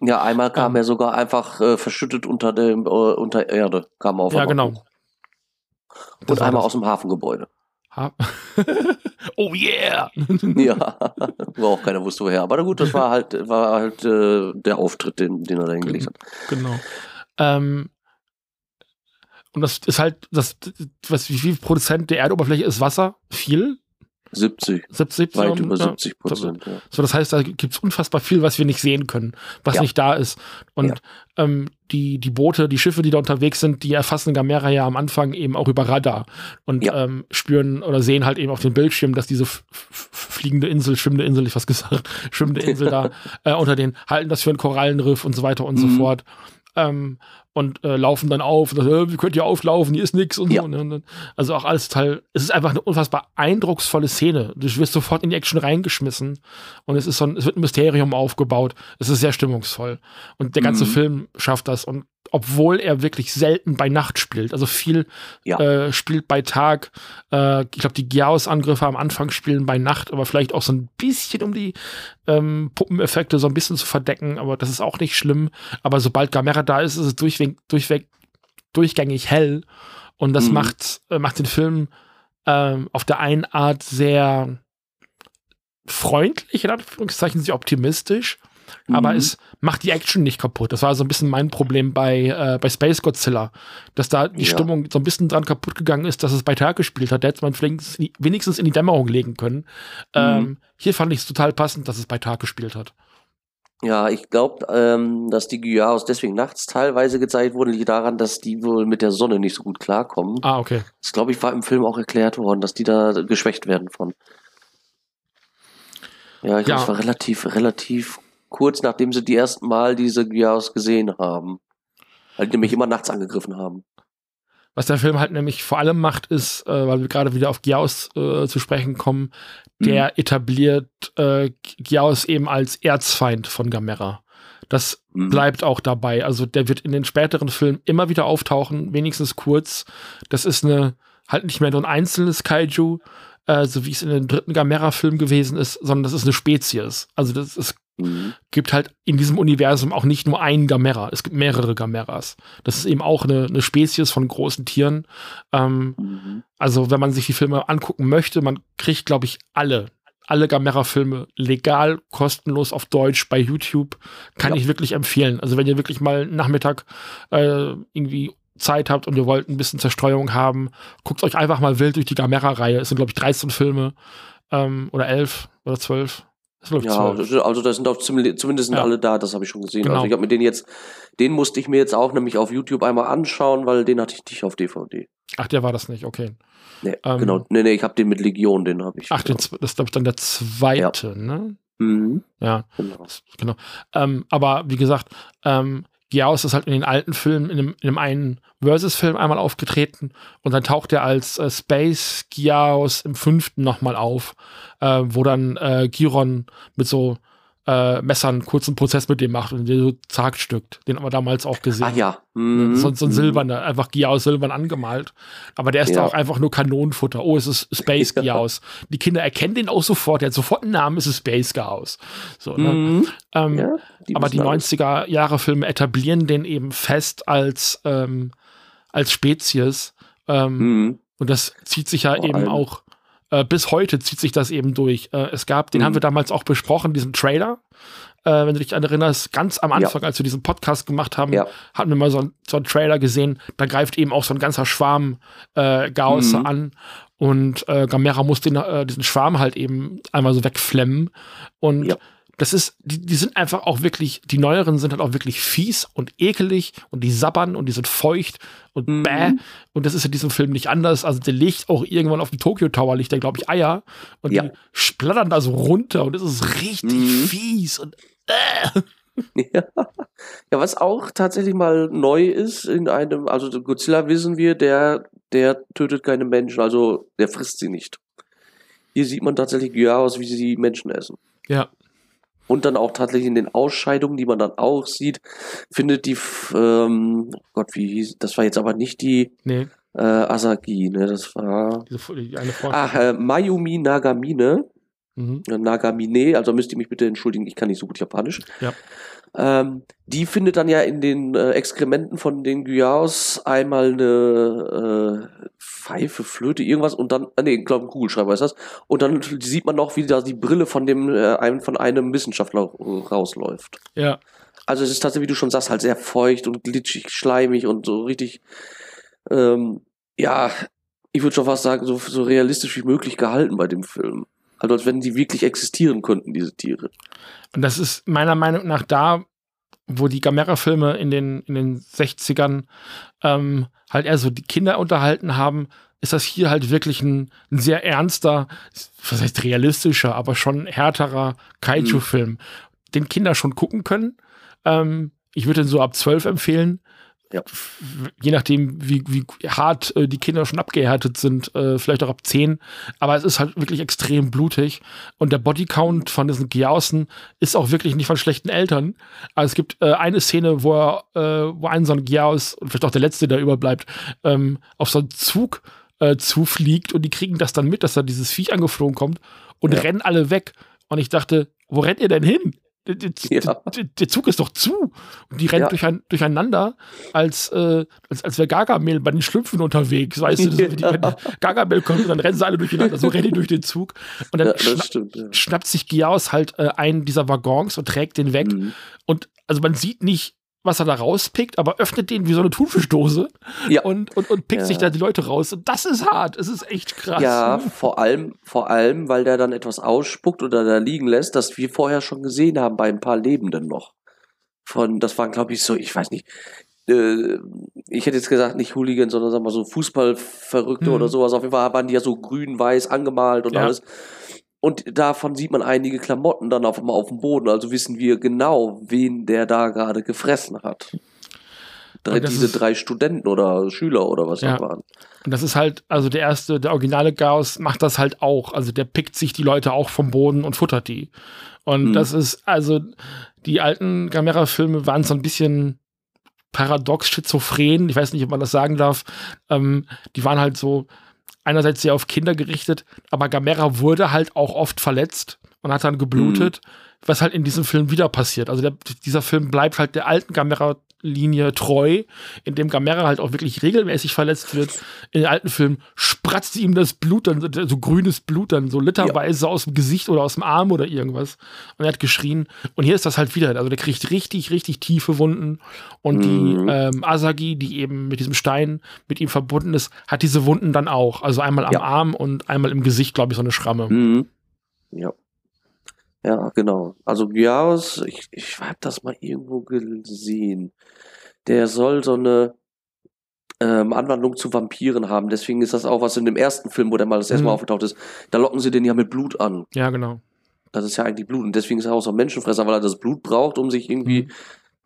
Ja, einmal kam um, er sogar einfach äh, verschüttet unter dem äh, unter Erde, kam er auf. Ja, genau. Und das einmal aus dem Hafengebäude. Ha <laughs> oh yeah! <laughs> ja, war auch keiner wusste woher. Aber gut, das war halt, war halt äh, der Auftritt, den, den er da hingelegt hat. Genau. Ähm, und das ist halt, das, was, wie viel Prozent der Erdoberfläche ist Wasser? Viel? 70. 70 Weit über 70 Prozent. Ja. So, das heißt, da gibt es unfassbar viel, was wir nicht sehen können, was ja. nicht da ist. Und ja. ähm, die, die Boote, die Schiffe, die da unterwegs sind, die erfassen Gamera ja am Anfang eben auch über Radar und ähm, spüren oder sehen halt eben auf dem Bildschirm, dass diese fliegende Insel, schwimmende Insel, ich was gesagt, <laughs> schwimmende Insel da <laughs> äh, unter den, halten das für ein Korallenriff und so weiter und mhm. so fort. Ähm, und äh, laufen dann auf. Und das, äh, wie könnt ihr auflaufen? Hier ist nichts und ja. so. Ne? Also auch alles Teil. Es ist einfach eine unfassbar eindrucksvolle Szene. Du wirst sofort in die Action reingeschmissen und es ist so ein, es wird ein Mysterium aufgebaut. Es ist sehr stimmungsvoll. Und der ganze mhm. Film schafft das. Und obwohl er wirklich selten bei Nacht spielt. Also viel ja. äh, spielt bei Tag. Äh, ich glaube, die Giaos-Angriffe am Anfang spielen bei Nacht, aber vielleicht auch so ein bisschen, um die ähm, Puppeneffekte so ein bisschen zu verdecken. Aber das ist auch nicht schlimm. Aber sobald Gamera da ist, ist es durchweg, durchweg durchgängig hell. Und das mhm. macht, äh, macht den Film ähm, auf der einen Art sehr freundlich, in Anführungszeichen, sehr optimistisch mhm. aber es macht die Action nicht kaputt. Das war so ein bisschen mein Problem bei, äh, bei Space Godzilla, dass da die ja. Stimmung so ein bisschen dran kaputt gegangen ist, dass es bei Tag gespielt hat. Da hätte man wenigstens in die Dämmerung legen können. Mhm. Ähm, hier fand ich es total passend, dass es bei Tag gespielt hat. Ja, ich glaube, ähm, dass die Gyuaos deswegen nachts teilweise gezeigt wurden, liegt daran, dass die wohl mit der Sonne nicht so gut klarkommen. Ah, okay. Das glaube ich war im Film auch erklärt worden, dass die da geschwächt werden von. Ja, ich ja. glaube, es war relativ, relativ kurz nachdem sie die ersten Mal diese Gyars gesehen haben. Weil die nämlich immer nachts angegriffen haben. Was der Film halt nämlich vor allem macht, ist, äh, weil wir gerade wieder auf Giaus äh, zu sprechen kommen, der mhm. etabliert äh, Giaus eben als Erzfeind von Gamera. Das mhm. bleibt auch dabei. Also der wird in den späteren Filmen immer wieder auftauchen, wenigstens kurz. Das ist eine halt nicht mehr nur ein einzelnes Kaiju, äh, so wie es in dem dritten Gamera-Film gewesen ist, sondern das ist eine Spezies. Also das ist Mhm. Gibt halt in diesem Universum auch nicht nur einen Gamera, es gibt mehrere Gameras. Das ist eben auch eine, eine Spezies von großen Tieren. Ähm, mhm. Also, wenn man sich die Filme angucken möchte, man kriegt, glaube ich, alle, alle Gamera-Filme legal, kostenlos auf Deutsch bei YouTube. Kann ja. ich wirklich empfehlen. Also wenn ihr wirklich mal Nachmittag äh, irgendwie Zeit habt und ihr wollt ein bisschen Zerstreuung haben, guckt euch einfach mal wild durch die Gamera-Reihe. Es sind, glaube ich, 13 Filme ähm, oder 11 oder 12. Ja, also, also da sind auch zumindest ja. alle da, das habe ich schon gesehen. Also genau. Also ich habe mir den jetzt, den musste ich mir jetzt auch nämlich auf YouTube einmal anschauen, weil den hatte ich nicht auf DVD. Ach, der war das nicht, okay. Nee, ähm, genau. Nee, nee, ich habe den mit Legion, den habe ich. Ach, den, das ist, glaube ich, dann der zweite, ja. ne? Mhm. Ja, genau. genau. Ähm, aber wie gesagt, ähm, Giaus ist halt in den alten Filmen, in dem, in dem einen Versus-Film einmal aufgetreten und dann taucht er als äh, Space Giaus im fünften nochmal auf, äh, wo dann äh, Giron mit so äh, Messern einen kurzen Prozess mit dem macht und den so zagstückt. Den haben wir damals auch gesehen. Ah ja. Mhm. So, so ein mhm. silberner, einfach Giaus silbern angemalt. Aber der ist ja. auch einfach nur Kanonenfutter. Oh, es ist Space Giaus. Die Kinder erkennen den auch sofort. Der hat sofort einen Namen, es ist Space Giaus. So, ne? mhm. ähm, ja, die aber die 90er-Jahre-Filme etablieren den eben fest als, ähm, als Spezies. Ähm, mhm. Und das zieht sich ja Vor eben allem. auch äh, bis heute zieht sich das eben durch. Äh, es gab, den mhm. haben wir damals auch besprochen, diesen Trailer. Äh, wenn du dich erinnerst, ganz am Anfang, ja. als wir diesen Podcast gemacht haben, ja. hatten wir mal so, ein, so einen Trailer gesehen. Da greift eben auch so ein ganzer Schwarm äh, Gauss mhm. an. Und äh, Gamera muss den, äh, diesen Schwarm halt eben einmal so wegflemmen. Und ja das ist, die, die sind einfach auch wirklich, die neueren sind halt auch wirklich fies und ekelig und die sabbern und die sind feucht und mhm. bäh. Und das ist in diesem Film nicht anders. Also der legt auch irgendwann auf dem Tokyo Tower, liegt der, glaube ich, Eier und ja. die splattern da so runter und das ist richtig mhm. fies und äh. <laughs> Ja. ja, was auch tatsächlich mal neu ist in einem, also Godzilla wissen wir, der, der tötet keine Menschen, also der frisst sie nicht. Hier sieht man tatsächlich ja aus, wie sie Menschen essen. Ja und dann auch tatsächlich in den Ausscheidungen, die man dann auch sieht, findet die, ähm, Gott, wie hieß, das war jetzt aber nicht die nee. äh, Asagi, ne, das war eine Ach, äh, Mayumi Nagamine, mhm. Nagamine, also müsst ihr mich bitte entschuldigen, ich kann nicht so gut Japanisch. Ja. Ähm, die findet dann ja in den äh, Exkrementen von den Guyaos einmal eine äh, Pfeife, Flöte, irgendwas und dann, äh, nee, ich glaube, ein Kugelschreiber ist das. Und dann sieht man noch, wie da die Brille von dem, äh, einem, von einem Wissenschaftler rausläuft. Ja. Also es ist tatsächlich, wie du schon sagst, halt sehr feucht und glitschig, schleimig und so richtig, ähm, ja, ich würde schon fast sagen, so, so realistisch wie möglich gehalten bei dem Film. Also als wenn die wirklich existieren könnten, diese Tiere. Und das ist meiner Meinung nach da, wo die Gamera-Filme in den, in den 60ern ähm, halt eher so die Kinder unterhalten haben, ist das hier halt wirklich ein, ein sehr ernster, was heißt realistischer, aber schon härterer Kaiju-Film, mhm. den Kinder schon gucken können. Ähm, ich würde den so ab 12 empfehlen. Ja. Je nachdem, wie, wie hart äh, die Kinder schon abgehärtet sind, äh, vielleicht auch ab 10. Aber es ist halt wirklich extrem blutig. Und der Bodycount von diesen Giausen ist auch wirklich nicht von schlechten Eltern. Also es gibt äh, eine Szene, wo, er, äh, wo ein so ein Giaus, und vielleicht auch der letzte, der überbleibt, ähm, auf so einen Zug äh, zufliegt und die kriegen das dann mit, dass da dieses Viech angeflogen kommt und ja. rennen alle weg. Und ich dachte, wo rennt ihr denn hin? Der, der, ja. der, Zug ist doch zu. Und die rennen ja. durchein, durcheinander, als, äh, als, als wäre Gargamel bei den Schlüpfen unterwegs. Weißt du, die, wenn Gargamel kommt, dann rennen sie alle durcheinander. So rennen die durch den Zug. Und dann ja, schna stimmt, schnappt sich Giaus halt äh, einen dieser Waggons und trägt den weg. Mhm. Und also man sieht nicht, was er da rauspickt, aber öffnet den wie so eine Thunfischdose ja. und, und, und pickt ja. sich da die Leute raus. Und das ist hart. Es ist echt krass. Ja, vor allem, vor allem, weil der dann etwas ausspuckt oder da liegen lässt, das wir vorher schon gesehen haben bei ein paar Lebenden noch. Von, das waren, glaube ich, so, ich weiß nicht, äh, ich hätte jetzt gesagt, nicht Hooligan, sondern sagen wir so Fußballverrückte mhm. oder sowas. Auf jeden Fall waren die ja so grün-weiß angemalt und ja. alles. Und davon sieht man einige Klamotten dann auf, auf dem Boden. Also wissen wir genau, wen der da gerade gefressen hat. Drei, diese ist, drei Studenten oder Schüler oder was ja. waren. Und das ist halt, also der erste, der originale Chaos macht das halt auch. Also der pickt sich die Leute auch vom Boden und futtert die. Und hm. das ist, also die alten Gamera-Filme waren so ein bisschen paradox schizophren. Ich weiß nicht, ob man das sagen darf. Ähm, die waren halt so, einerseits sehr auf Kinder gerichtet, aber Gamera wurde halt auch oft verletzt und hat dann geblutet, mhm. was halt in diesem Film wieder passiert. Also der, dieser Film bleibt halt der alten Gamera Linie treu, in dem Gamera halt auch wirklich regelmäßig verletzt wird. In den alten Filmen spratzt ihm das Blut dann, so grünes Blut dann so literweise ja. aus dem Gesicht oder aus dem Arm oder irgendwas. Und er hat geschrien. Und hier ist das halt wieder. Also der kriegt richtig, richtig tiefe Wunden. Und mhm. die ähm, Asagi, die eben mit diesem Stein mit ihm verbunden ist, hat diese Wunden dann auch. Also einmal am ja. Arm und einmal im Gesicht, glaube ich, so eine Schramme. Mhm. Ja. Ja, genau. Also Gyarus, ich, ich habe das mal irgendwo gesehen. Der soll so eine ähm, Anwandlung zu Vampiren haben. Deswegen ist das auch was in dem ersten Film, wo der mal das erste Mal mhm. aufgetaucht ist. Da locken sie den ja mit Blut an. Ja, genau. Das ist ja eigentlich Blut. Und deswegen ist er auch so ein Menschenfresser, weil er das Blut braucht, um sich irgendwie,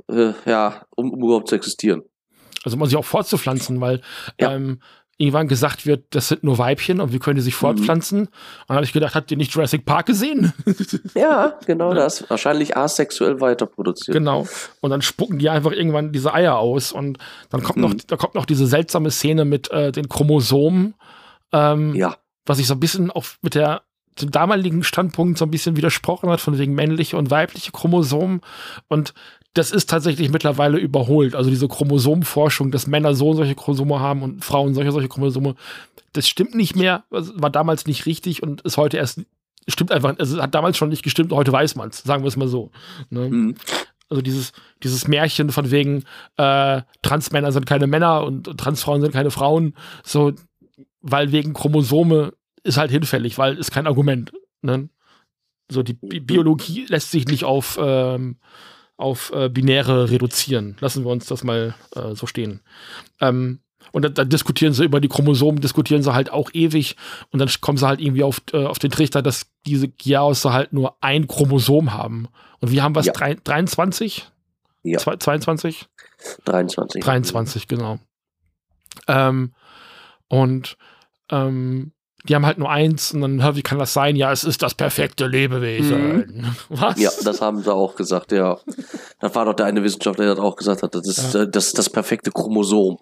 mhm. äh, ja, um, um, überhaupt zu existieren. Also um sich auch fortzupflanzen, weil ja. ähm, irgendwann gesagt wird, das sind nur Weibchen und wie können die sich fortpflanzen? Mhm. Und dann habe ich gedacht, habt ihr nicht Jurassic Park gesehen? <laughs> Ja, genau ja. das. Wahrscheinlich asexuell weiterproduziert. Genau. Und dann spucken die einfach irgendwann diese Eier aus und dann kommt mhm. noch, da kommt noch diese seltsame Szene mit äh, den Chromosomen. Ähm, ja. Was ich so ein bisschen auch mit der zum damaligen Standpunkt so ein bisschen widersprochen hat, von wegen männliche und weibliche Chromosomen. Und das ist tatsächlich mittlerweile überholt. Also diese Chromosomenforschung, dass Männer so und solche Chromosome haben und Frauen solche solche Chromosome, das stimmt nicht mehr, war damals nicht richtig und ist heute erst, stimmt einfach, also hat damals schon nicht gestimmt, heute weiß man es, sagen wir es mal so. Ne? Mhm. Also dieses, dieses Märchen von wegen äh, Transmänner sind keine Männer und Transfrauen sind keine Frauen, so, weil wegen Chromosome ist halt hinfällig, weil ist kein Argument. Ne? So, die Bi Biologie lässt sich nicht auf ähm, auf äh, Binäre reduzieren. Lassen wir uns das mal äh, so stehen. Ähm, und dann, dann, diskutieren sie über die Chromosomen, diskutieren sie halt auch ewig. Und dann kommen sie halt irgendwie auf, äh, auf den Trichter, dass diese Giaos halt nur ein Chromosom haben. Und wir haben was? Ja. 23? Ja. 22? 23. 23, genau. Ähm, und ähm, die haben halt nur eins und dann, wie kann das sein? Ja, es ist das perfekte Lebewesen. Mhm. <laughs> Was? Ja, das haben sie auch gesagt, ja. Das war doch der eine Wissenschaftler, der das auch gesagt hat, das ist, ja. Äh, das, ist das perfekte Chromosom.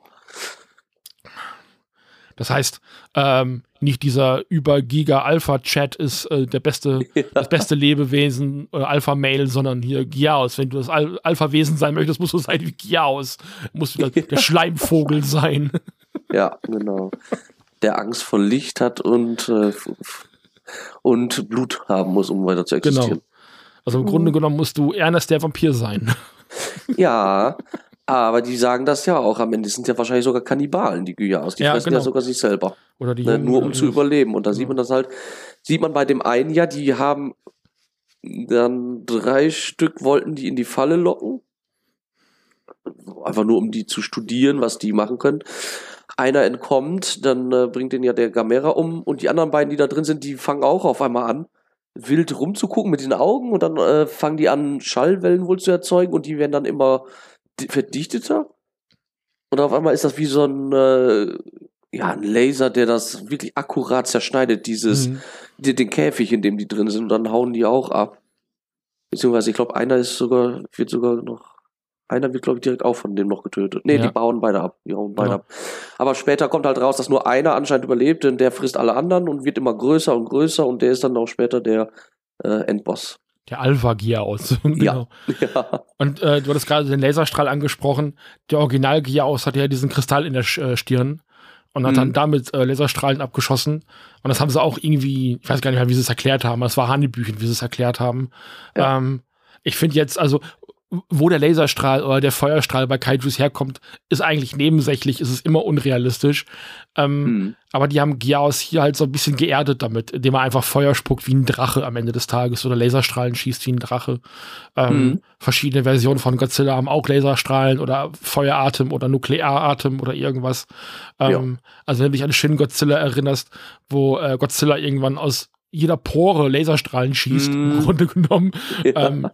Das heißt, ähm, nicht dieser über-Giga-Alpha-Chat ist äh, der beste, <laughs> ja. das beste Lebewesen oder Alpha-Mail, sondern hier Giaos. Wenn du das Al Alpha-Wesen sein möchtest, musst du sein wie Giaos. Musst du der, <laughs> der Schleimvogel sein. Ja, genau der Angst vor Licht hat und, äh, und Blut haben muss, um weiter zu genau. existieren. Genau. Also im Grunde genommen musst du Ernest der Vampir sein. Ja, <laughs> aber die sagen das ja auch. Am Ende sind ja wahrscheinlich sogar Kannibalen, die Gyas. Die ja, fressen genau. ja sogar sich selber. Oder die ne, nur um zu überleben. Und da ja. sieht man das halt, sieht man bei dem einen ja, die haben dann drei Stück wollten die in die Falle locken. Einfach nur um die zu studieren, was die machen können einer entkommt, dann äh, bringt den ja der Gamera um und die anderen beiden, die da drin sind, die fangen auch auf einmal an, wild rumzugucken mit den Augen und dann äh, fangen die an, Schallwellen wohl zu erzeugen und die werden dann immer verdichteter. Und auf einmal ist das wie so ein, äh, ja, ein Laser, der das wirklich akkurat zerschneidet, dieses, mhm. die, den Käfig, in dem die drin sind, und dann hauen die auch ab. Beziehungsweise, ich glaube, einer ist sogar, wird sogar noch einer wird, glaube ich, direkt auch von dem noch getötet. Nee, ja. die bauen beide ab. Die hauen beide ja. ab. Aber später kommt halt raus, dass nur einer anscheinend überlebt, denn der frisst alle anderen und wird immer größer und größer und der ist dann auch später der äh, Endboss. Der Alpha-Giaos. <laughs> genau. Ja. Und äh, du hattest gerade den Laserstrahl angesprochen. Der Original-Giaos hatte ja diesen Kristall in der äh, Stirn und hat mhm. dann damit äh, Laserstrahlen abgeschossen. Und das haben sie auch irgendwie, ich weiß gar nicht mehr, wie sie es erklärt haben, es war Hanebüchen, wie sie es erklärt haben. Ja. Ähm, ich finde jetzt, also wo der Laserstrahl oder der Feuerstrahl bei Kaijus herkommt, ist eigentlich nebensächlich, ist es immer unrealistisch. Ähm, mhm. Aber die haben Giaos hier halt so ein bisschen geerdet damit, indem er einfach Feuer spuckt wie ein Drache am Ende des Tages oder Laserstrahlen schießt wie ein Drache. Ähm, mhm. Verschiedene Versionen von Godzilla haben auch Laserstrahlen oder Feueratem oder Nuklearatem oder irgendwas. Ähm, ja. Also wenn du dich an Shin Godzilla erinnerst, wo äh, Godzilla irgendwann aus jeder Pore Laserstrahlen schießt, mm. im mhm. Grunde genommen. <laughs> Ja. Ähm,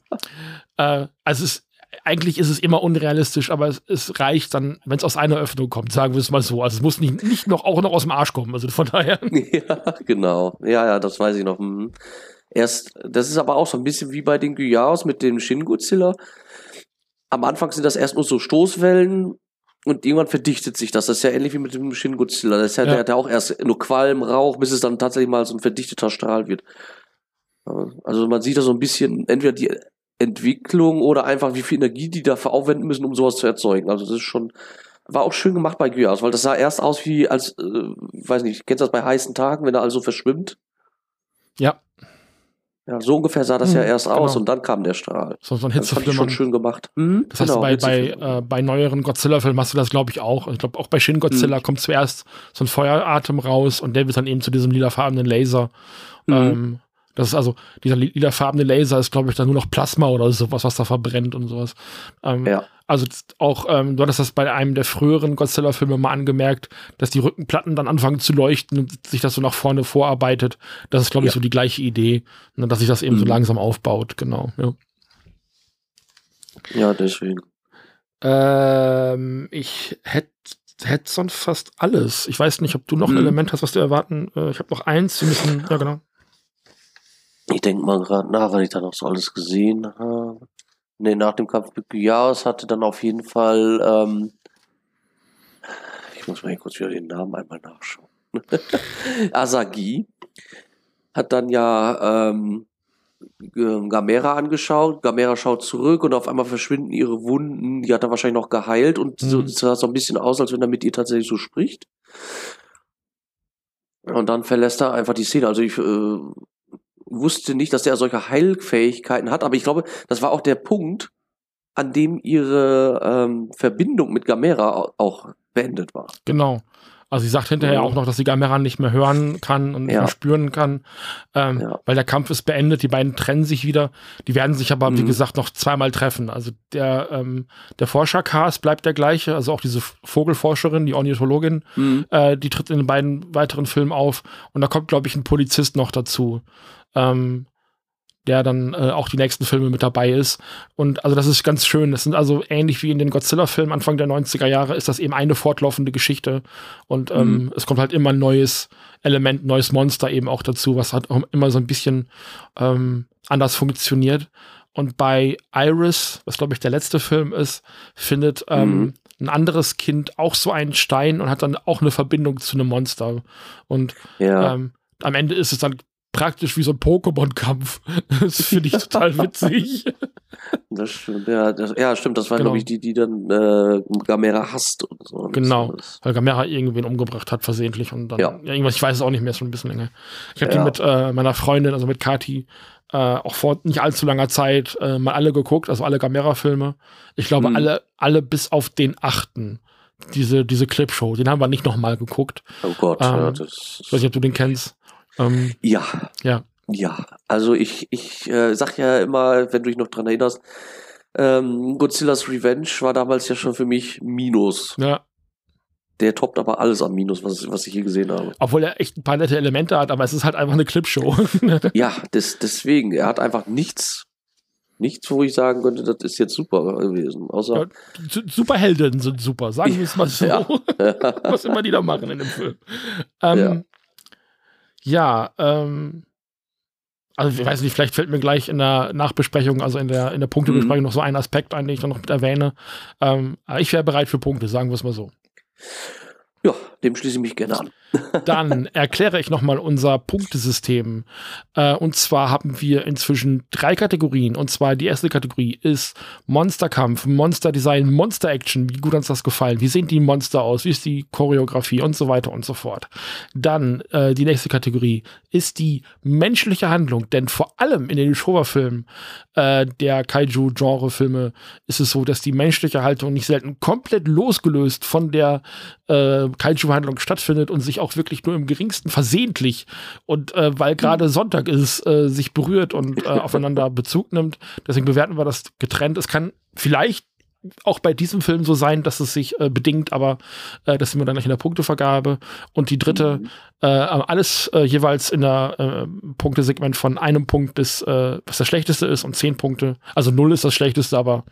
äh, also es, eigentlich ist es immer unrealistisch, aber es, es reicht dann, wenn es aus einer Öffnung kommt, sagen wir es mal so. Also es muss nicht, nicht noch auch noch aus dem Arsch kommen. Also von daher. <laughs> Ja, genau. Ja, ja, das weiß ich noch. Mhm. Erst, das ist aber auch so ein bisschen wie bei den Gyas mit dem Shin Godzilla. Am Anfang sind das erst nur so Stoßwellen und irgendwann verdichtet sich das. Das ist ja ähnlich wie mit dem Shin Godzilla. Das ist ja, ja. Der, der auch erst nur Qualm, Rauch, bis es dann tatsächlich mal so ein verdichteter Strahl wird. Also man sieht da so ein bisschen, entweder die Entwicklung oder einfach wie viel Energie die dafür aufwenden müssen, um sowas zu erzeugen. Also das ist schon, war auch schön gemacht bei Gyas, weil das sah erst aus wie als, äh, weiß nicht, kennst du das bei heißen Tagen, wenn er also verschwimmt? Ja. Ja, so ungefähr sah das ja Mhm, erst aus genau. und dann kam der Strahl. So, so ein Das fand ich schon schön gemacht. Mhm, Das hast du bei, bei, äh, bei neueren Godzilla-Filmen hast du das, glaube ich, auch. Ich glaube, auch bei Shin. Godzilla kommt zuerst so ein Feueratem raus und der wird dann eben zu diesem lilafarbenen Laser. Mhm. Ähm, das ist also, dieser li- lilafarbene Laser ist, glaube ich, dann nur noch Plasma oder sowas, was da verbrennt und sowas. Ähm, Ja. Also auch, ähm, du hattest das bei einem der früheren Godzilla-Filme mal angemerkt, dass die Rückenplatten dann anfangen zu leuchten und sich das so nach vorne vorarbeitet. Das ist, glaube ich, Ja. so die gleiche Idee, ne, dass sich das eben so Mhm. langsam aufbaut, genau. Ja. Ja, deswegen. Ähm, ich hätte hätt sonst fast alles. Ich weiß nicht, ob du noch ein Mhm. Element hast, was du erwarten. Äh, ich habe noch eins. Wir müssen, ja genau. Ich denke mal gerade nach, weil ich da noch so alles gesehen habe. Nee, nach dem Kampf mit Gyas hatte dann auf jeden Fall, ähm, ich muss mal hier kurz wieder den Namen einmal nachschauen. <laughs> Asagi hat dann ja ähm, G- Gamera angeschaut. Gamera schaut zurück und auf einmal verschwinden ihre Wunden. Die hat er wahrscheinlich noch geheilt und so, Mhm. es sah so ein bisschen aus, als wenn er mit ihr tatsächlich so spricht. Und dann verlässt er einfach die Szene. Also ich äh, wusste nicht, dass der solche Heilfähigkeiten hat, aber ich glaube, das war auch der Punkt, an dem ihre ähm, Verbindung mit Gamera au- auch beendet war. Genau. Also sie sagt hinterher Mhm. auch noch, dass sie Gamera nicht mehr hören kann und nicht Ja. mehr spüren kann, ähm, Ja. weil der Kampf ist beendet. Die beiden trennen sich wieder. Die werden sich aber, wie Mhm. gesagt, noch zweimal treffen. Also der, ähm, der Forschercast bleibt der gleiche. Also auch diese Vogelforscherin, die Ornithologin, Mhm. äh, die tritt in den beiden weiteren Filmen auf. Und da kommt, glaube ich, ein Polizist noch dazu, ähm, der dann äh, auch die nächsten Filme mit dabei ist. Und also das ist ganz schön. Das sind also ähnlich wie in den Godzilla-Filmen Anfang der 90er Jahre, ist das eben eine fortlaufende Geschichte. Und ähm, Mhm. es kommt halt immer ein neues Element, neues Monster eben auch dazu, was halt auch immer so ein bisschen ähm, anders funktioniert. Und bei Iris, was glaube ich der letzte Film ist, findet ähm, Mhm. ein anderes Kind auch so einen Stein und hat dann auch eine Verbindung zu einem Monster. Und Ja. ähm, am Ende ist es dann praktisch wie so ein Pokémon-Kampf. <laughs> Das finde ich total <laughs> witzig. Das stimmt, ja, das, ja, stimmt, das war, Genau. glaube ich, die, die dann äh, Gamera hasst und so. Und Genau. Das, Weil Gamera irgendwen umgebracht hat, versehentlich. Und dann, Ja. ja. irgendwas, ich weiß es auch nicht mehr, ist schon ein bisschen länger. Ich habe Ja. die mit äh, meiner Freundin, also mit Kati, äh, auch vor nicht allzu langer Zeit äh, mal alle geguckt, also alle Gamera-Filme. Ich glaube, Mhm. alle, alle bis auf den achten. Diese, diese Clipshow, den haben wir nicht nochmal geguckt. oh Gott, Ähm, ja, Ich weiß nicht, ob du den kennst. Ähm, ja, ja. ja. Also ich, ich äh, sag ja immer, wenn du dich noch dran erinnerst, ähm, Godzillas Revenge war damals ja schon für mich Minus. ja. Der toppt aber alles an Minus, was, was ich je gesehen habe. Obwohl er echt ein paar nette Elemente hat, aber es ist halt einfach eine Clipshow. <laughs> Ja, des, deswegen, er hat einfach nichts, nichts, wo ich sagen könnte, das ist jetzt super gewesen. Außer, Ja, Su- Superhelden sind super, sagen wir es mal so. Ja. <laughs> Was immer die da machen in dem Film. Ähm, ja, ähm, also ich weiß nicht, vielleicht fällt mir gleich in der Nachbesprechung, also in der, in der Punktebesprechung noch so ein Aspekt ein, den ich dann noch mit erwähne. Ähm, aber ich wäre bereit für Punkte, sagen wir es mal so. ja, dem schließe ich mich gerne an. <laughs> Dann erkläre ich nochmal unser Punktesystem. Äh, und zwar haben wir inzwischen drei Kategorien. Und zwar die erste Kategorie ist Monsterkampf, Monsterdesign, Monster Action. Wie gut uns das gefallen? Wie sehen die Monster aus? Wie ist die Choreografie und so weiter und so fort. Dann äh, die nächste Kategorie ist die menschliche Handlung. Denn vor allem in den Showa-Filmen äh, der Kaiju-Genre-Filme ist es so, dass die menschliche Haltung nicht selten komplett losgelöst von der äh, Kaiju-Handlung stattfindet und sich auch wirklich nur im geringsten versehentlich und äh, weil gerade Sonntag ist, äh, sich berührt und äh, <laughs> aufeinander Bezug nimmt. Deswegen bewerten wir das getrennt. Es kann vielleicht auch bei diesem Film so sein, dass es sich äh, bedingt, aber äh, das sind wir dann gleich in der Punktevergabe. Und die dritte, Mhm. äh, alles äh, jeweils in der äh, Punktesegment von einem Punkt bis, äh, was das Schlechteste ist und zehn Punkte. Also null ist das Schlechteste, aber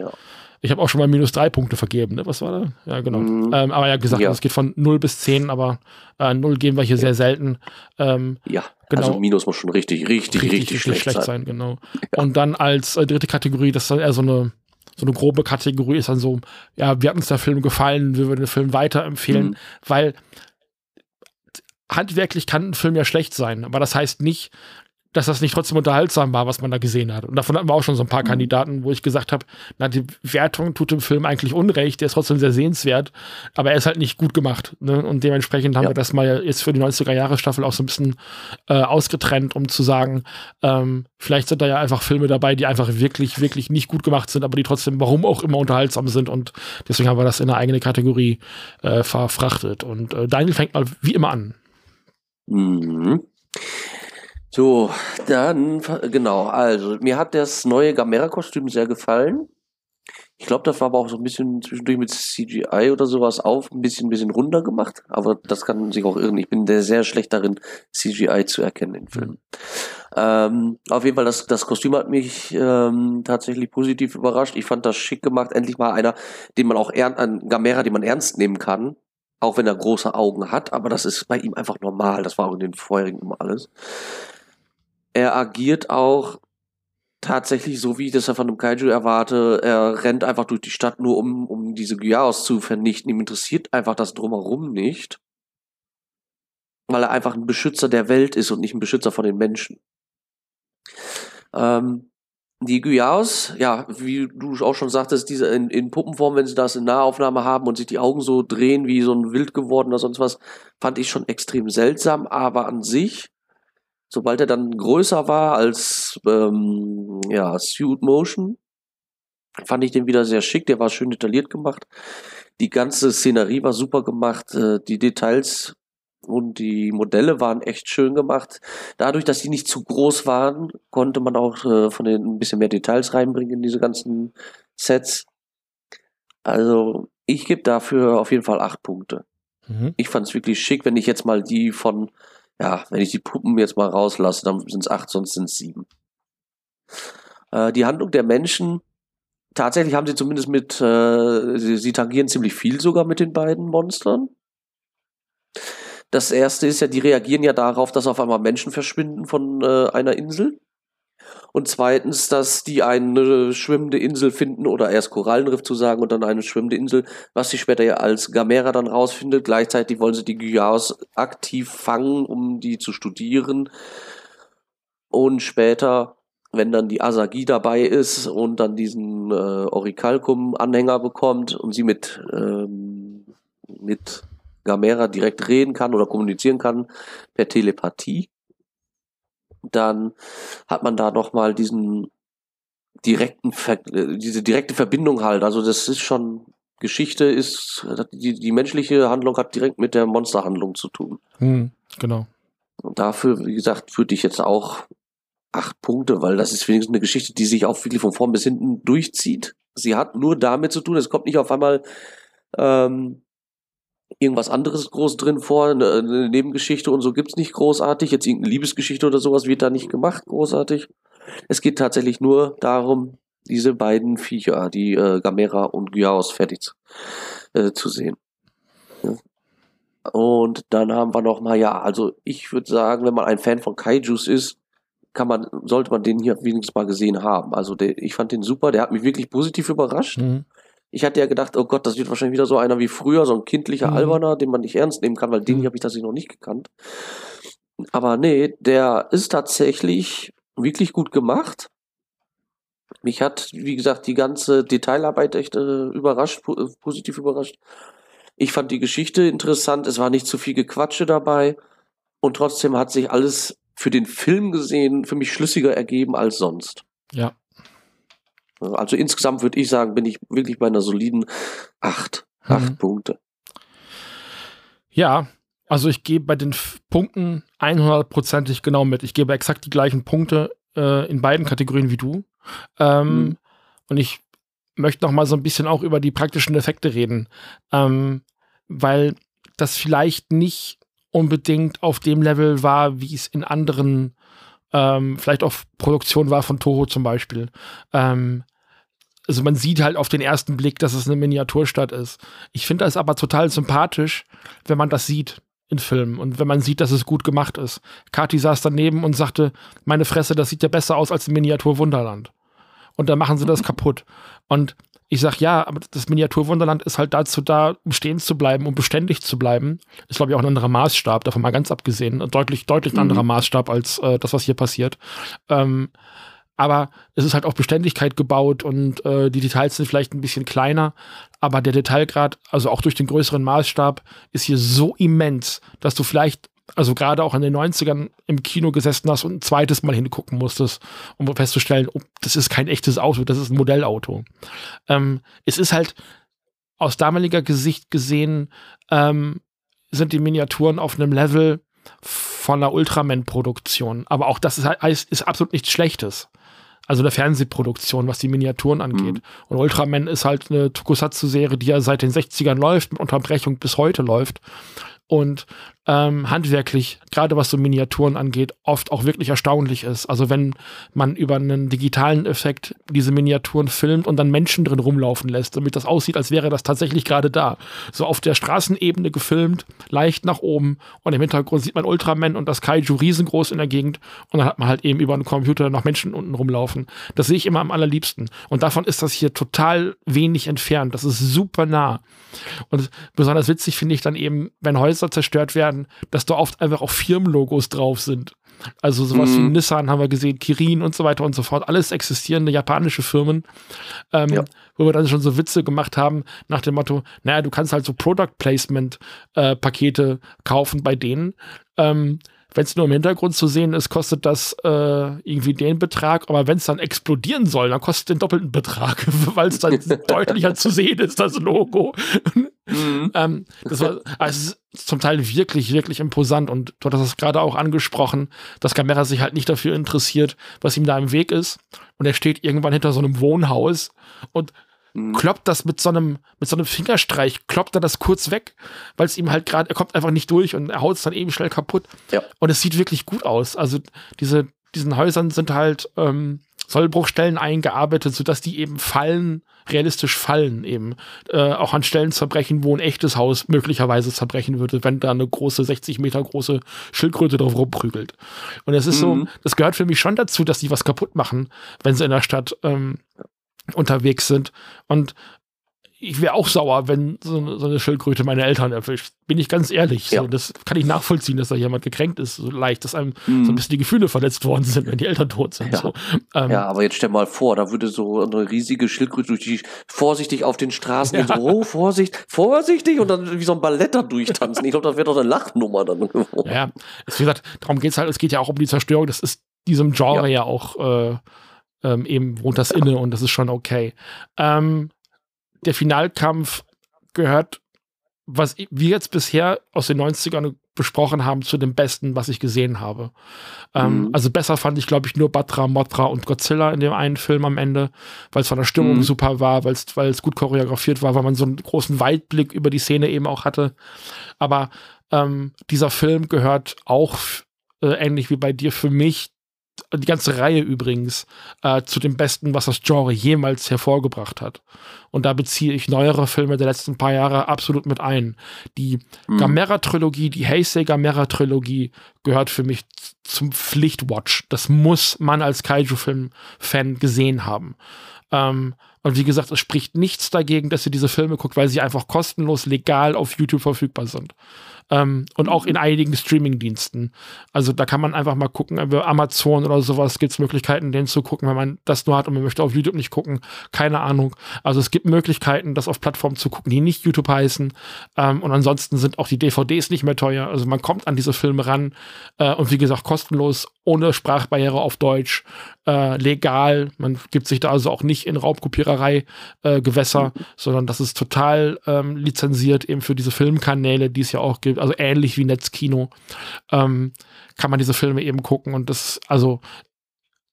Ja. Ich habe auch schon mal minus drei Punkte vergeben, ne? Was war da? Ja, genau. Mhm. Ähm, aber ja, gesagt, Ja. es geht von 0 bis 10, aber äh, 0 geben wir hier sehr selten. Ähm, Ja, Genau. also Minus muss schon richtig, richtig, richtig, schlecht, sein. genau. Und dann als äh, dritte Kategorie, das ist dann eher so eine, so eine grobe Kategorie, ist dann so, ja, wie hat uns der Film gefallen, wir würden den Film weiterempfehlen, Mhm. weil handwerklich kann ein Film ja schlecht sein, aber das heißt nicht, dass das nicht trotzdem unterhaltsam war, was man da gesehen hat. Und davon hatten wir auch schon so ein paar mhm. Kandidaten, wo ich gesagt habe, na, die Wertung tut dem Film eigentlich Unrecht, der ist trotzdem sehr sehenswert, aber er ist halt nicht gut gemacht. Ne? Und dementsprechend haben ja. wir das mal jetzt für die 90er-Jahre-Staffel auch so ein bisschen äh, ausgetrennt, um zu sagen, ähm, vielleicht sind da ja einfach Filme dabei, die einfach wirklich, wirklich nicht gut gemacht sind, aber die trotzdem, warum auch immer, unterhaltsam sind. Und deswegen haben wir das in eine eigene Kategorie äh, verfrachtet. Und äh, Daniel fängt mal wie immer an. Mhm. So, dann, genau, also, mir hat das neue Gamera-Kostüm sehr gefallen. Ich glaube, das war aber auch so ein bisschen zwischendurch mit CGI oder sowas auf, ein bisschen, ein bisschen runter gemacht. Aber das kann sich auch irren. Ich bin sehr schlecht darin, CGI zu erkennen in Filmen. Mhm. Ähm, auf jeden Fall, das, das Kostüm hat mich ähm, tatsächlich positiv überrascht. Ich fand das schick gemacht. Endlich mal einer, den man auch ernst, ein Gamera, den man ernst nehmen kann. Auch wenn er große Augen hat. Aber das ist bei ihm einfach normal. Das war auch in den vorherigen immer alles er agiert auch tatsächlich so, wie ich das ja von einem Kaiju erwarte. Er rennt einfach durch die Stadt nur, um, um diese Gyaos zu vernichten. Ihm interessiert einfach das Drumherum nicht. Weil er einfach ein Beschützer der Welt ist und nicht ein Beschützer von den Menschen. Ähm, die Gyaos, ja, wie du auch schon sagtest, diese in, in Puppenform, wenn sie das in Nahaufnahme haben und sich die Augen so drehen wie so ein Wild geworden oder sonst was, fand ich schon extrem seltsam, aber an sich sobald er dann größer war als ähm, ja, Suit Motion, fand ich den wieder sehr schick. Der war schön detailliert gemacht. Die ganze Szenerie war super gemacht. Äh, die Details und die Modelle waren echt schön gemacht. Dadurch, dass sie nicht zu groß waren, konnte man auch äh, von den ein bisschen mehr Details reinbringen in diese ganzen Sets. Also ich gebe dafür auf jeden Fall acht Punkte. Mhm. Ich fand es wirklich schick, wenn ich jetzt mal die von ja, wenn ich die Puppen jetzt mal rauslasse, dann sind es acht, sonst sind es sieben. Äh, die Handlung der Menschen, tatsächlich haben sie zumindest mit, äh, sie, sie tangieren ziemlich viel sogar mit den beiden Monstern. Das erste ist ja, die reagieren ja darauf, dass auf einmal Menschen verschwinden von äh, einer Insel. Und zweitens, dass die eine schwimmende Insel finden oder erst Korallenriff zu sagen und dann eine schwimmende Insel, was sie später ja als Gamera dann rausfindet. Gleichzeitig wollen sie die Gyas aktiv fangen, um die zu studieren. Und später, wenn dann die Asagi dabei ist und dann diesen äh, Orichalcum-Anhänger bekommt und sie mit, ähm, mit Gamera direkt reden kann oder kommunizieren kann per Telepathie, dann hat man da nochmal diesen direkten, Ver diese direkte Verbindung halt. Also das ist schon, Geschichte ist, die, die menschliche Handlung hat direkt mit der Monsterhandlung zu tun. Hm, genau. Und dafür, wie gesagt, würde ich jetzt auch acht Punkte, weil das ist wenigstens eine Geschichte, die sich auch wirklich von vorn bis hinten durchzieht. Sie hat nur damit zu tun, es kommt nicht auf einmal ähm, irgendwas anderes groß drin vor, eine, Nebengeschichte und so gibt's nicht großartig. Jetzt irgendeine Liebesgeschichte oder sowas wird da nicht gemacht, großartig. Es geht tatsächlich nur darum, diese beiden Viecher, die äh, Gamera und Gyaos, fertig äh, zu sehen. Und dann haben wir noch mal, ja, also ich würde sagen, wenn man ein Fan von Kaijus ist, kann man, sollte man den hier wenigstens mal gesehen haben. Also der, ich fand den super, der hat mich wirklich positiv überrascht. Mhm. Ich hatte ja gedacht, oh Gott, das wird wahrscheinlich wieder so einer wie früher, so ein kindlicher mhm. Alberner, den man nicht ernst nehmen kann, weil den mhm. habe ich tatsächlich noch nicht gekannt. Aber nee, der ist tatsächlich wirklich gut gemacht. Mich hat, wie gesagt, die ganze Detailarbeit echt äh, überrascht, po positiv überrascht. Ich fand die Geschichte interessant, es war nicht zu viel Gequatsche dabei und trotzdem hat sich alles für den Film gesehen für mich schlüssiger ergeben als sonst. Ja, also insgesamt würde ich sagen, bin ich wirklich bei einer soliden 8. 8 mhm. Punkte. Ja, also ich gebe bei den Punkten 100%ig genau mit. Ich gebe exakt die gleichen Punkte äh, in beiden Kategorien wie du. Ähm, mhm. Und ich möchte noch mal so ein bisschen auch über die praktischen Effekte reden, ähm, weil das vielleicht nicht unbedingt auf dem Level war, wie es in anderen ähm, vielleicht auch Produktion war von Toho zum Beispiel. Ähm, also man sieht halt auf den ersten Blick, dass es eine Miniaturstadt ist. Ich finde das aber total sympathisch, wenn man das sieht in Filmen und wenn man sieht, dass es gut gemacht ist. Kati saß daneben und sagte, meine Fresse, das sieht ja besser aus als ein Miniatur Wunderland. Und dann machen sie das kaputt. Und ich sag ja, aber das Miniaturwunderland ist halt dazu da, um stehen zu bleiben, um beständig zu bleiben. Ist, glaube ich, auch ein anderer Maßstab, davon mal ganz abgesehen. Deutlich, deutlich ein mhm. anderer Maßstab als äh, das, was hier passiert. Ähm, aber es ist halt auf Beständigkeit gebaut und äh, die Details sind vielleicht ein bisschen kleiner, aber der Detailgrad, also auch durch den größeren Maßstab, ist hier so immens, dass du vielleicht, also gerade auch in den 90ern im Kino gesessen hast und ein zweites Mal hingucken musstest, um festzustellen, oh, das ist kein echtes Auto, das ist ein Modellauto. Ähm, es ist halt aus damaliger Gesicht gesehen, ähm, sind die Miniaturen auf einem Level von einer Ultraman-Produktion. Aber auch das ist, ist absolut nichts Schlechtes also der Fernsehproduktion, was die Miniaturen angeht. Mhm. Und Ultraman ist halt eine Tokusatsu-Serie, die ja seit den 60ern läuft, mit Unterbrechung bis heute läuft. Und ähm, handwerklich, gerade was so Miniaturen angeht, oft auch wirklich erstaunlich ist. Also wenn man über einen digitalen Effekt diese Miniaturen filmt und dann Menschen drin rumlaufen lässt, damit das aussieht, als wäre das tatsächlich gerade da. So auf der Straßenebene gefilmt, leicht nach oben und im Hintergrund sieht man Ultraman und das Kaiju riesengroß in der Gegend und dann hat man halt eben über einen Computer noch Menschen unten rumlaufen. Das sehe ich immer am allerliebsten. Und davon ist das hier total wenig entfernt. Das ist super nah. Und besonders witzig finde ich dann eben, wenn Häuser zerstört werden, werden, dass da oft einfach auch Firmenlogos drauf sind. Also sowas mhm. wie Nissan haben wir gesehen, Kirin und so weiter und so fort. Alles existierende japanische Firmen, ähm, ja. wo wir dann schon so Witze gemacht haben nach dem Motto, naja, du kannst halt so Product Placement äh, Pakete kaufen bei denen. Ähm, wenn es nur im Hintergrund zu sehen ist, kostet das äh, irgendwie den Betrag. Aber wenn es dann explodieren soll, dann kostet es den doppelten Betrag, <laughs> weil es dann <laughs> deutlicher zu sehen ist, das Logo. Mhm. ähm, das war also zum Teil wirklich, wirklich imposant. Und du hattest es gerade auch angesprochen, dass Gamera sich halt nicht dafür interessiert, was ihm da im Weg ist. Und er steht irgendwann hinter so einem Wohnhaus und mhm. kloppt das mit so einem, mit so einem Fingerstreich, kloppt er das kurz weg, weil es ihm halt gerade, er kommt einfach nicht durch und er haut es dann eben schnell kaputt. Ja. Und es sieht wirklich gut aus. Also diese, diesen Häusern sind halt ähm, Sollbruchstellen eingearbeitet, sodass die eben fallen, realistisch fallen eben. Äh, auch an Stellen zerbrechen, wo ein echtes Haus möglicherweise zerbrechen würde, wenn da eine große, 60 Meter große Schildkröte drauf rumprügelt. Und es ist mhm. so, das gehört für mich schon dazu, dass die was kaputt machen, wenn sie in der Stadt ähm, unterwegs sind. Und ich wäre auch sauer, wenn so, so, eine Schildkröte meine Eltern erwischt. Bin ich ganz ehrlich. Ja. So, das kann ich nachvollziehen, dass da jemand gekränkt ist, so leicht, dass einem mm. so ein bisschen die Gefühle verletzt worden sind, wenn die Eltern tot sind. Ja, so. ähm, ja aber jetzt stell mal vor, da würde so eine riesige Schildkröte durch die vorsichtig auf den Straßen ja. so, oh, Vorsicht, vorsichtig und dann wie so ein Ballett da durchtanzen. Ich glaube, das wäre doch eine Lachnummer dann. <laughs> ja, wie gesagt, darum geht es halt, es geht ja auch um die Zerstörung. Das ist diesem Genre ja, ja auch äh, ähm, eben wohnt das inne und das ist schon okay. Ähm, der Finalkampf gehört, was wir jetzt bisher aus den 90ern besprochen haben, zu dem Besten, was ich gesehen habe. Ähm, mhm. also besser fand ich, glaube ich, nur Batra, Motra und Godzilla in dem einen Film am Ende, weil es von der Stimmung mhm. super war, weil es gut choreografiert war, weil man so einen großen Weitblick über die Szene eben auch hatte. Aber ähm, dieser Film gehört auch äh, ähnlich wie bei dir für mich die ganze Reihe übrigens, äh, zu dem Besten, was das Genre jemals hervorgebracht hat. Und da beziehe ich neuere Filme der letzten paar Jahre absolut mit ein. Die mhm. Gamera-Trilogie, die Heisei Gamera-Trilogie gehört für mich zum Pflichtwatch. Das muss man als Kaiju-Film-Fan gesehen haben. Ähm, und wie gesagt, es spricht nichts dagegen, dass ihr diese Filme guckt, weil sie einfach kostenlos legal auf YouTube verfügbar sind. Ähm, und auch in einigen Streaming-Diensten. Also da kann man einfach mal gucken, über Amazon oder sowas gibt es Möglichkeiten, den zu gucken, wenn man das nur hat und man möchte auf YouTube nicht gucken. Keine Ahnung. Also es gibt Möglichkeiten, das auf Plattformen zu gucken, die nicht YouTube heißen. Ähm, und ansonsten sind auch die DVDs nicht mehr teuer. Also man kommt an diese Filme ran. Äh, und wie gesagt, kostenlos, ohne Sprachbarriere auf Deutsch, äh, legal. Man gibt sich da also auch nicht in Raubkopiererei äh, Gewässer, mhm. sondern das ist total ähm, lizenziert eben für diese Filmkanäle, die es ja auch gibt also ähnlich wie Netzkino, ähm, kann man diese Filme eben gucken. Und das, also,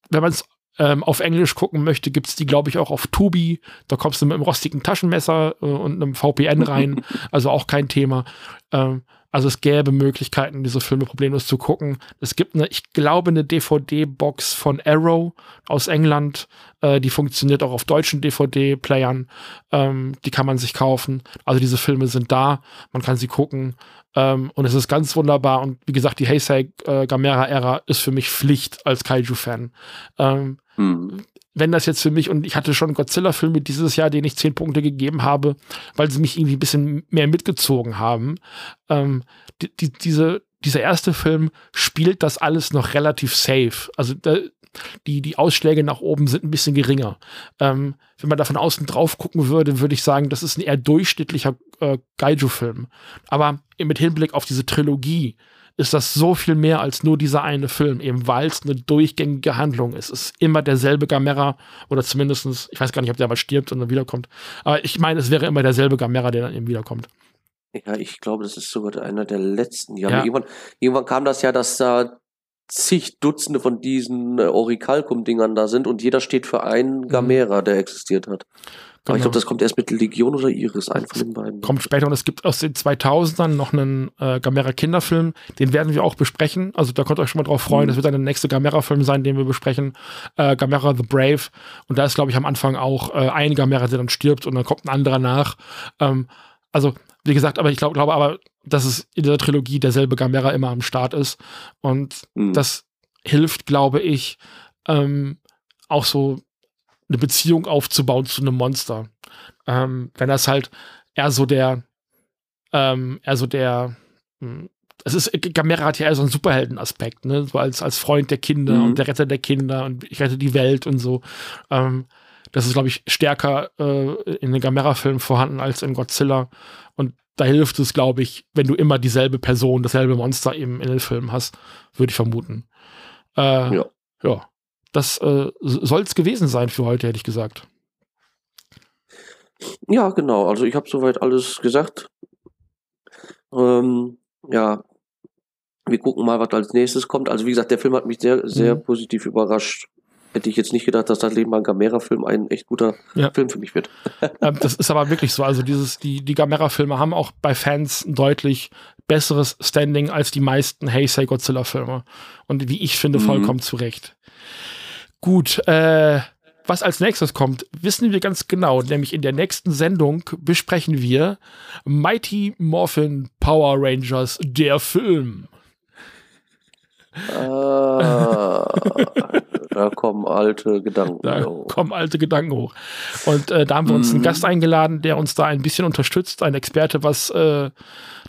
wenn man es ähm, auf Englisch gucken möchte, gibt es die, glaube ich, auch auf Tubi. Da kommst du mit einem rostigen Taschenmesser äh, und einem VPN rein. <laughs> also auch kein Thema. Ähm, also es gäbe Möglichkeiten, diese Filme problemlos zu gucken. Es gibt eine, ich glaube, eine DVD-Box von Arrow aus England. Äh, die funktioniert auch auf deutschen DVD-Playern. Ähm, die kann man sich kaufen. Also diese Filme sind da. Man kann sie gucken. Ähm, und es ist ganz wunderbar. Und wie gesagt, die Heisei äh, Gamera-Ära ist für mich Pflicht als Kaiju-Fan. Ähm, mhm. wenn das jetzt für mich, und ich hatte schon Godzilla-Filme dieses Jahr, denen ich zehn Punkte gegeben habe, weil sie mich irgendwie ein bisschen mehr mitgezogen haben. Ähm, die, die, diese, dieser erste Film spielt das alles noch relativ safe. Also da, die, die Ausschläge nach oben sind ein bisschen geringer. Ähm, wenn man da von außen drauf gucken würde, würde ich sagen, das ist ein eher durchschnittlicher äh, Gaiju-Film. Aber mit Hinblick auf diese Trilogie ist das so viel mehr als nur dieser eine Film, eben weil es eine durchgängige Handlung ist. Es ist immer derselbe Gamera oder zumindestens, ich weiß gar nicht, ob der mal stirbt und dann wiederkommt, aber ich meine, es wäre immer derselbe Gamera, der dann eben wiederkommt. Ja, ich glaube, das ist sogar einer der letzten Jahre. Ja. Irgendwann, irgendwann kam das ja, dass da zig Dutzende von diesen äh, Orichalcum-Dingern da sind und jeder steht für einen mhm. Gamera, der existiert hat. Aber ich glaube, genau. das kommt erst mit Legion oder Iris, ein von den beiden. Kommt später und es gibt aus den 2000ern noch einen äh, Gamera-Kinderfilm, den werden wir auch besprechen. Also da könnt ihr euch schon mal drauf freuen. Mhm. Das wird dann der nächste Gamera-Film sein, den wir besprechen. Äh, Gamera the Brave. Und da ist, glaube ich, am Anfang auch äh, ein Gamera, der dann stirbt und dann kommt ein anderer nach. Ähm, also, wie gesagt, aber ich glaube, glaube aber, dass es in dieser Trilogie derselbe Gamera immer am Start ist. Und mhm. das hilft, glaube ich, ähm, auch so eine Beziehung aufzubauen zu einem Monster. Ähm, wenn das halt eher so der, ähm, eher so der, hm, es ist, Gamera hat ja eher so einen Superhelden-Aspekt, ne? So als, als Freund der Kinder mhm. und der Retter der Kinder und ich rette die Welt und so. Ähm, das ist, glaube ich, stärker äh, in den Gamera-Filmen vorhanden als in Godzilla. Und da hilft es, glaube ich, wenn du immer dieselbe Person, dasselbe Monster eben in den Filmen hast, würde ich vermuten. Äh, ja. Ja das äh, soll es gewesen sein für heute, hätte ich gesagt. Ja, genau. Also ich habe soweit alles gesagt. Ähm, ja, wir gucken mal, was als nächstes kommt. Also wie gesagt, der Film hat mich sehr, sehr mhm. positiv überrascht. Hätte ich jetzt nicht gedacht, dass das Leben ein Gamera-Film ein echt guter ja. Film für mich wird. <laughs> ähm, das ist aber wirklich so. Also dieses, die, die Gamera-Filme haben auch bei Fans ein deutlich besseres Standing als die meisten Heisei Godzilla-Filme. Und wie ich finde, mhm. vollkommen zu Recht. Gut, äh, was als nächstes kommt, wissen wir ganz genau, nämlich in der nächsten Sendung besprechen wir Mighty Morphin Power Rangers, der Film. Ah, da kommen alte Gedanken da hoch. kommen alte Gedanken hoch. Und äh, da haben wir uns einen mhm. Gast eingeladen, der uns da ein bisschen unterstützt, ein Experte, was äh,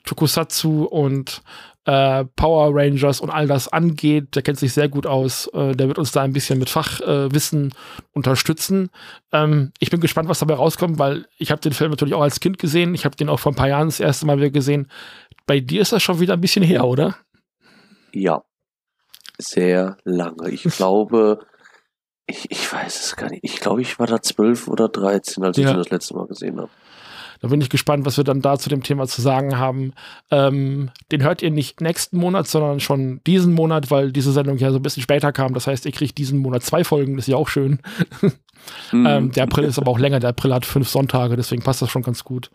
Tokusatsu und äh, Power Rangers und all das angeht. Der kennt sich sehr gut aus. Äh, der wird uns da ein bisschen mit Fachwissen äh, unterstützen. Ähm, ich bin gespannt, was dabei rauskommt, weil ich habe den Film natürlich auch als Kind gesehen. Ich habe den auch vor ein paar Jahren das erste Mal wieder gesehen. Bei dir ist das schon wieder ein bisschen her, oder? Ja, sehr lange. Ich glaube, <laughs> ich, ich weiß es gar nicht. Ich glaube, ich war da zwölf oder dreizehn, als ja. ich ihn das letzte Mal gesehen habe. Da bin ich gespannt, was wir dann da zu dem Thema zu sagen haben. Ähm, den hört ihr nicht nächsten Monat, sondern schon diesen Monat, weil diese Sendung ja so ein bisschen später kam. Das heißt, ihr kriegt diesen Monat zwei Folgen, das ist ja auch schön. <laughs> Mhm. ähm, der April ist <laughs> aber auch länger. Der April hat fünf Sonntage, deswegen passt das schon ganz gut.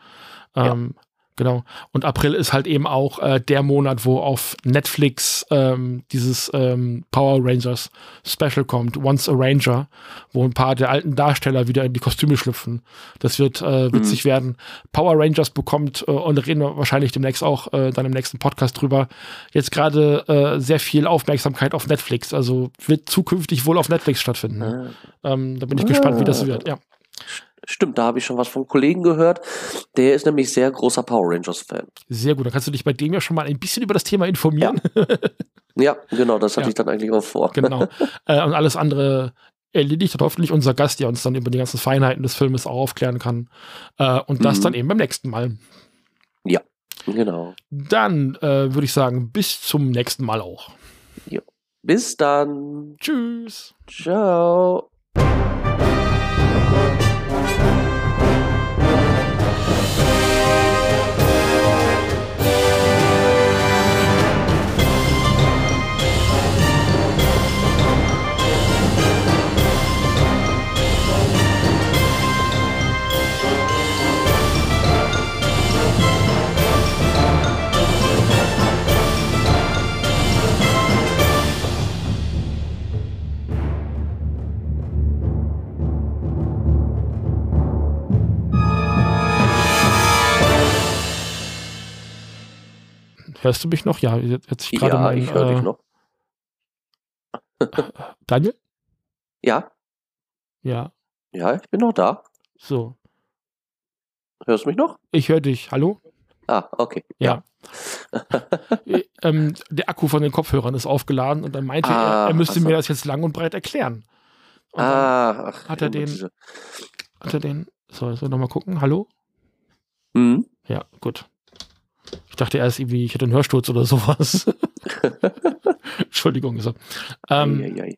Ähm, ja. Genau. Und April ist halt eben auch äh, der Monat, wo auf Netflix ähm, dieses ähm, Power Rangers Special kommt, Once a Ranger, wo ein paar der alten Darsteller wieder in die Kostüme schlüpfen. Das wird äh, witzig mhm. werden. Power Rangers bekommt, äh, und reden wir wahrscheinlich demnächst auch äh, dann im nächsten Podcast drüber, jetzt gerade äh, sehr viel Aufmerksamkeit auf Netflix. Also wird zukünftig wohl auf Netflix stattfinden. Ne? Ähm, da bin ich gespannt, wie das wird. Ja. Stimmt, da habe ich schon was vom Kollegen gehört. Der ist nämlich sehr großer Power Rangers-Fan. Sehr gut, dann kannst du dich bei dem ja schon mal ein bisschen über das Thema informieren. Ja, ja genau, das hatte ja. ich dann eigentlich auch vor. Genau. <laughs> Äh, und alles andere erledigt hat hoffentlich unser Gast, der uns dann über die ganzen Feinheiten des Filmes auch aufklären kann. Äh, und das mhm. dann eben beim nächsten Mal. Ja, genau. Dann äh, würde ich sagen, bis zum nächsten Mal auch. Jo. Bis dann. Tschüss. Ciao. Hörst du mich noch? Ja, jetzt ich gerade Ja, mein, ich höre äh, dich noch. Daniel? Ja. Ja, Ja, ich bin noch da. so. Hörst du mich noch? Ich höre dich. Hallo? Ah, okay. Ja. <laughs> Äh, ähm, der Akku von den Kopfhörern ist aufgeladen und dann meinte Ah, er, er müsste ach so. mir das jetzt lang und breit erklären. Und Ah, ach, hat er den- diese- hat er den. So, so nochmal gucken. Hallo? Mhm. Ja, gut. Ich dachte erst irgendwie, ich hätte einen Hörsturz oder sowas. <laughs> <laughs> Entschuldigung. So. Ähm, Eieiei.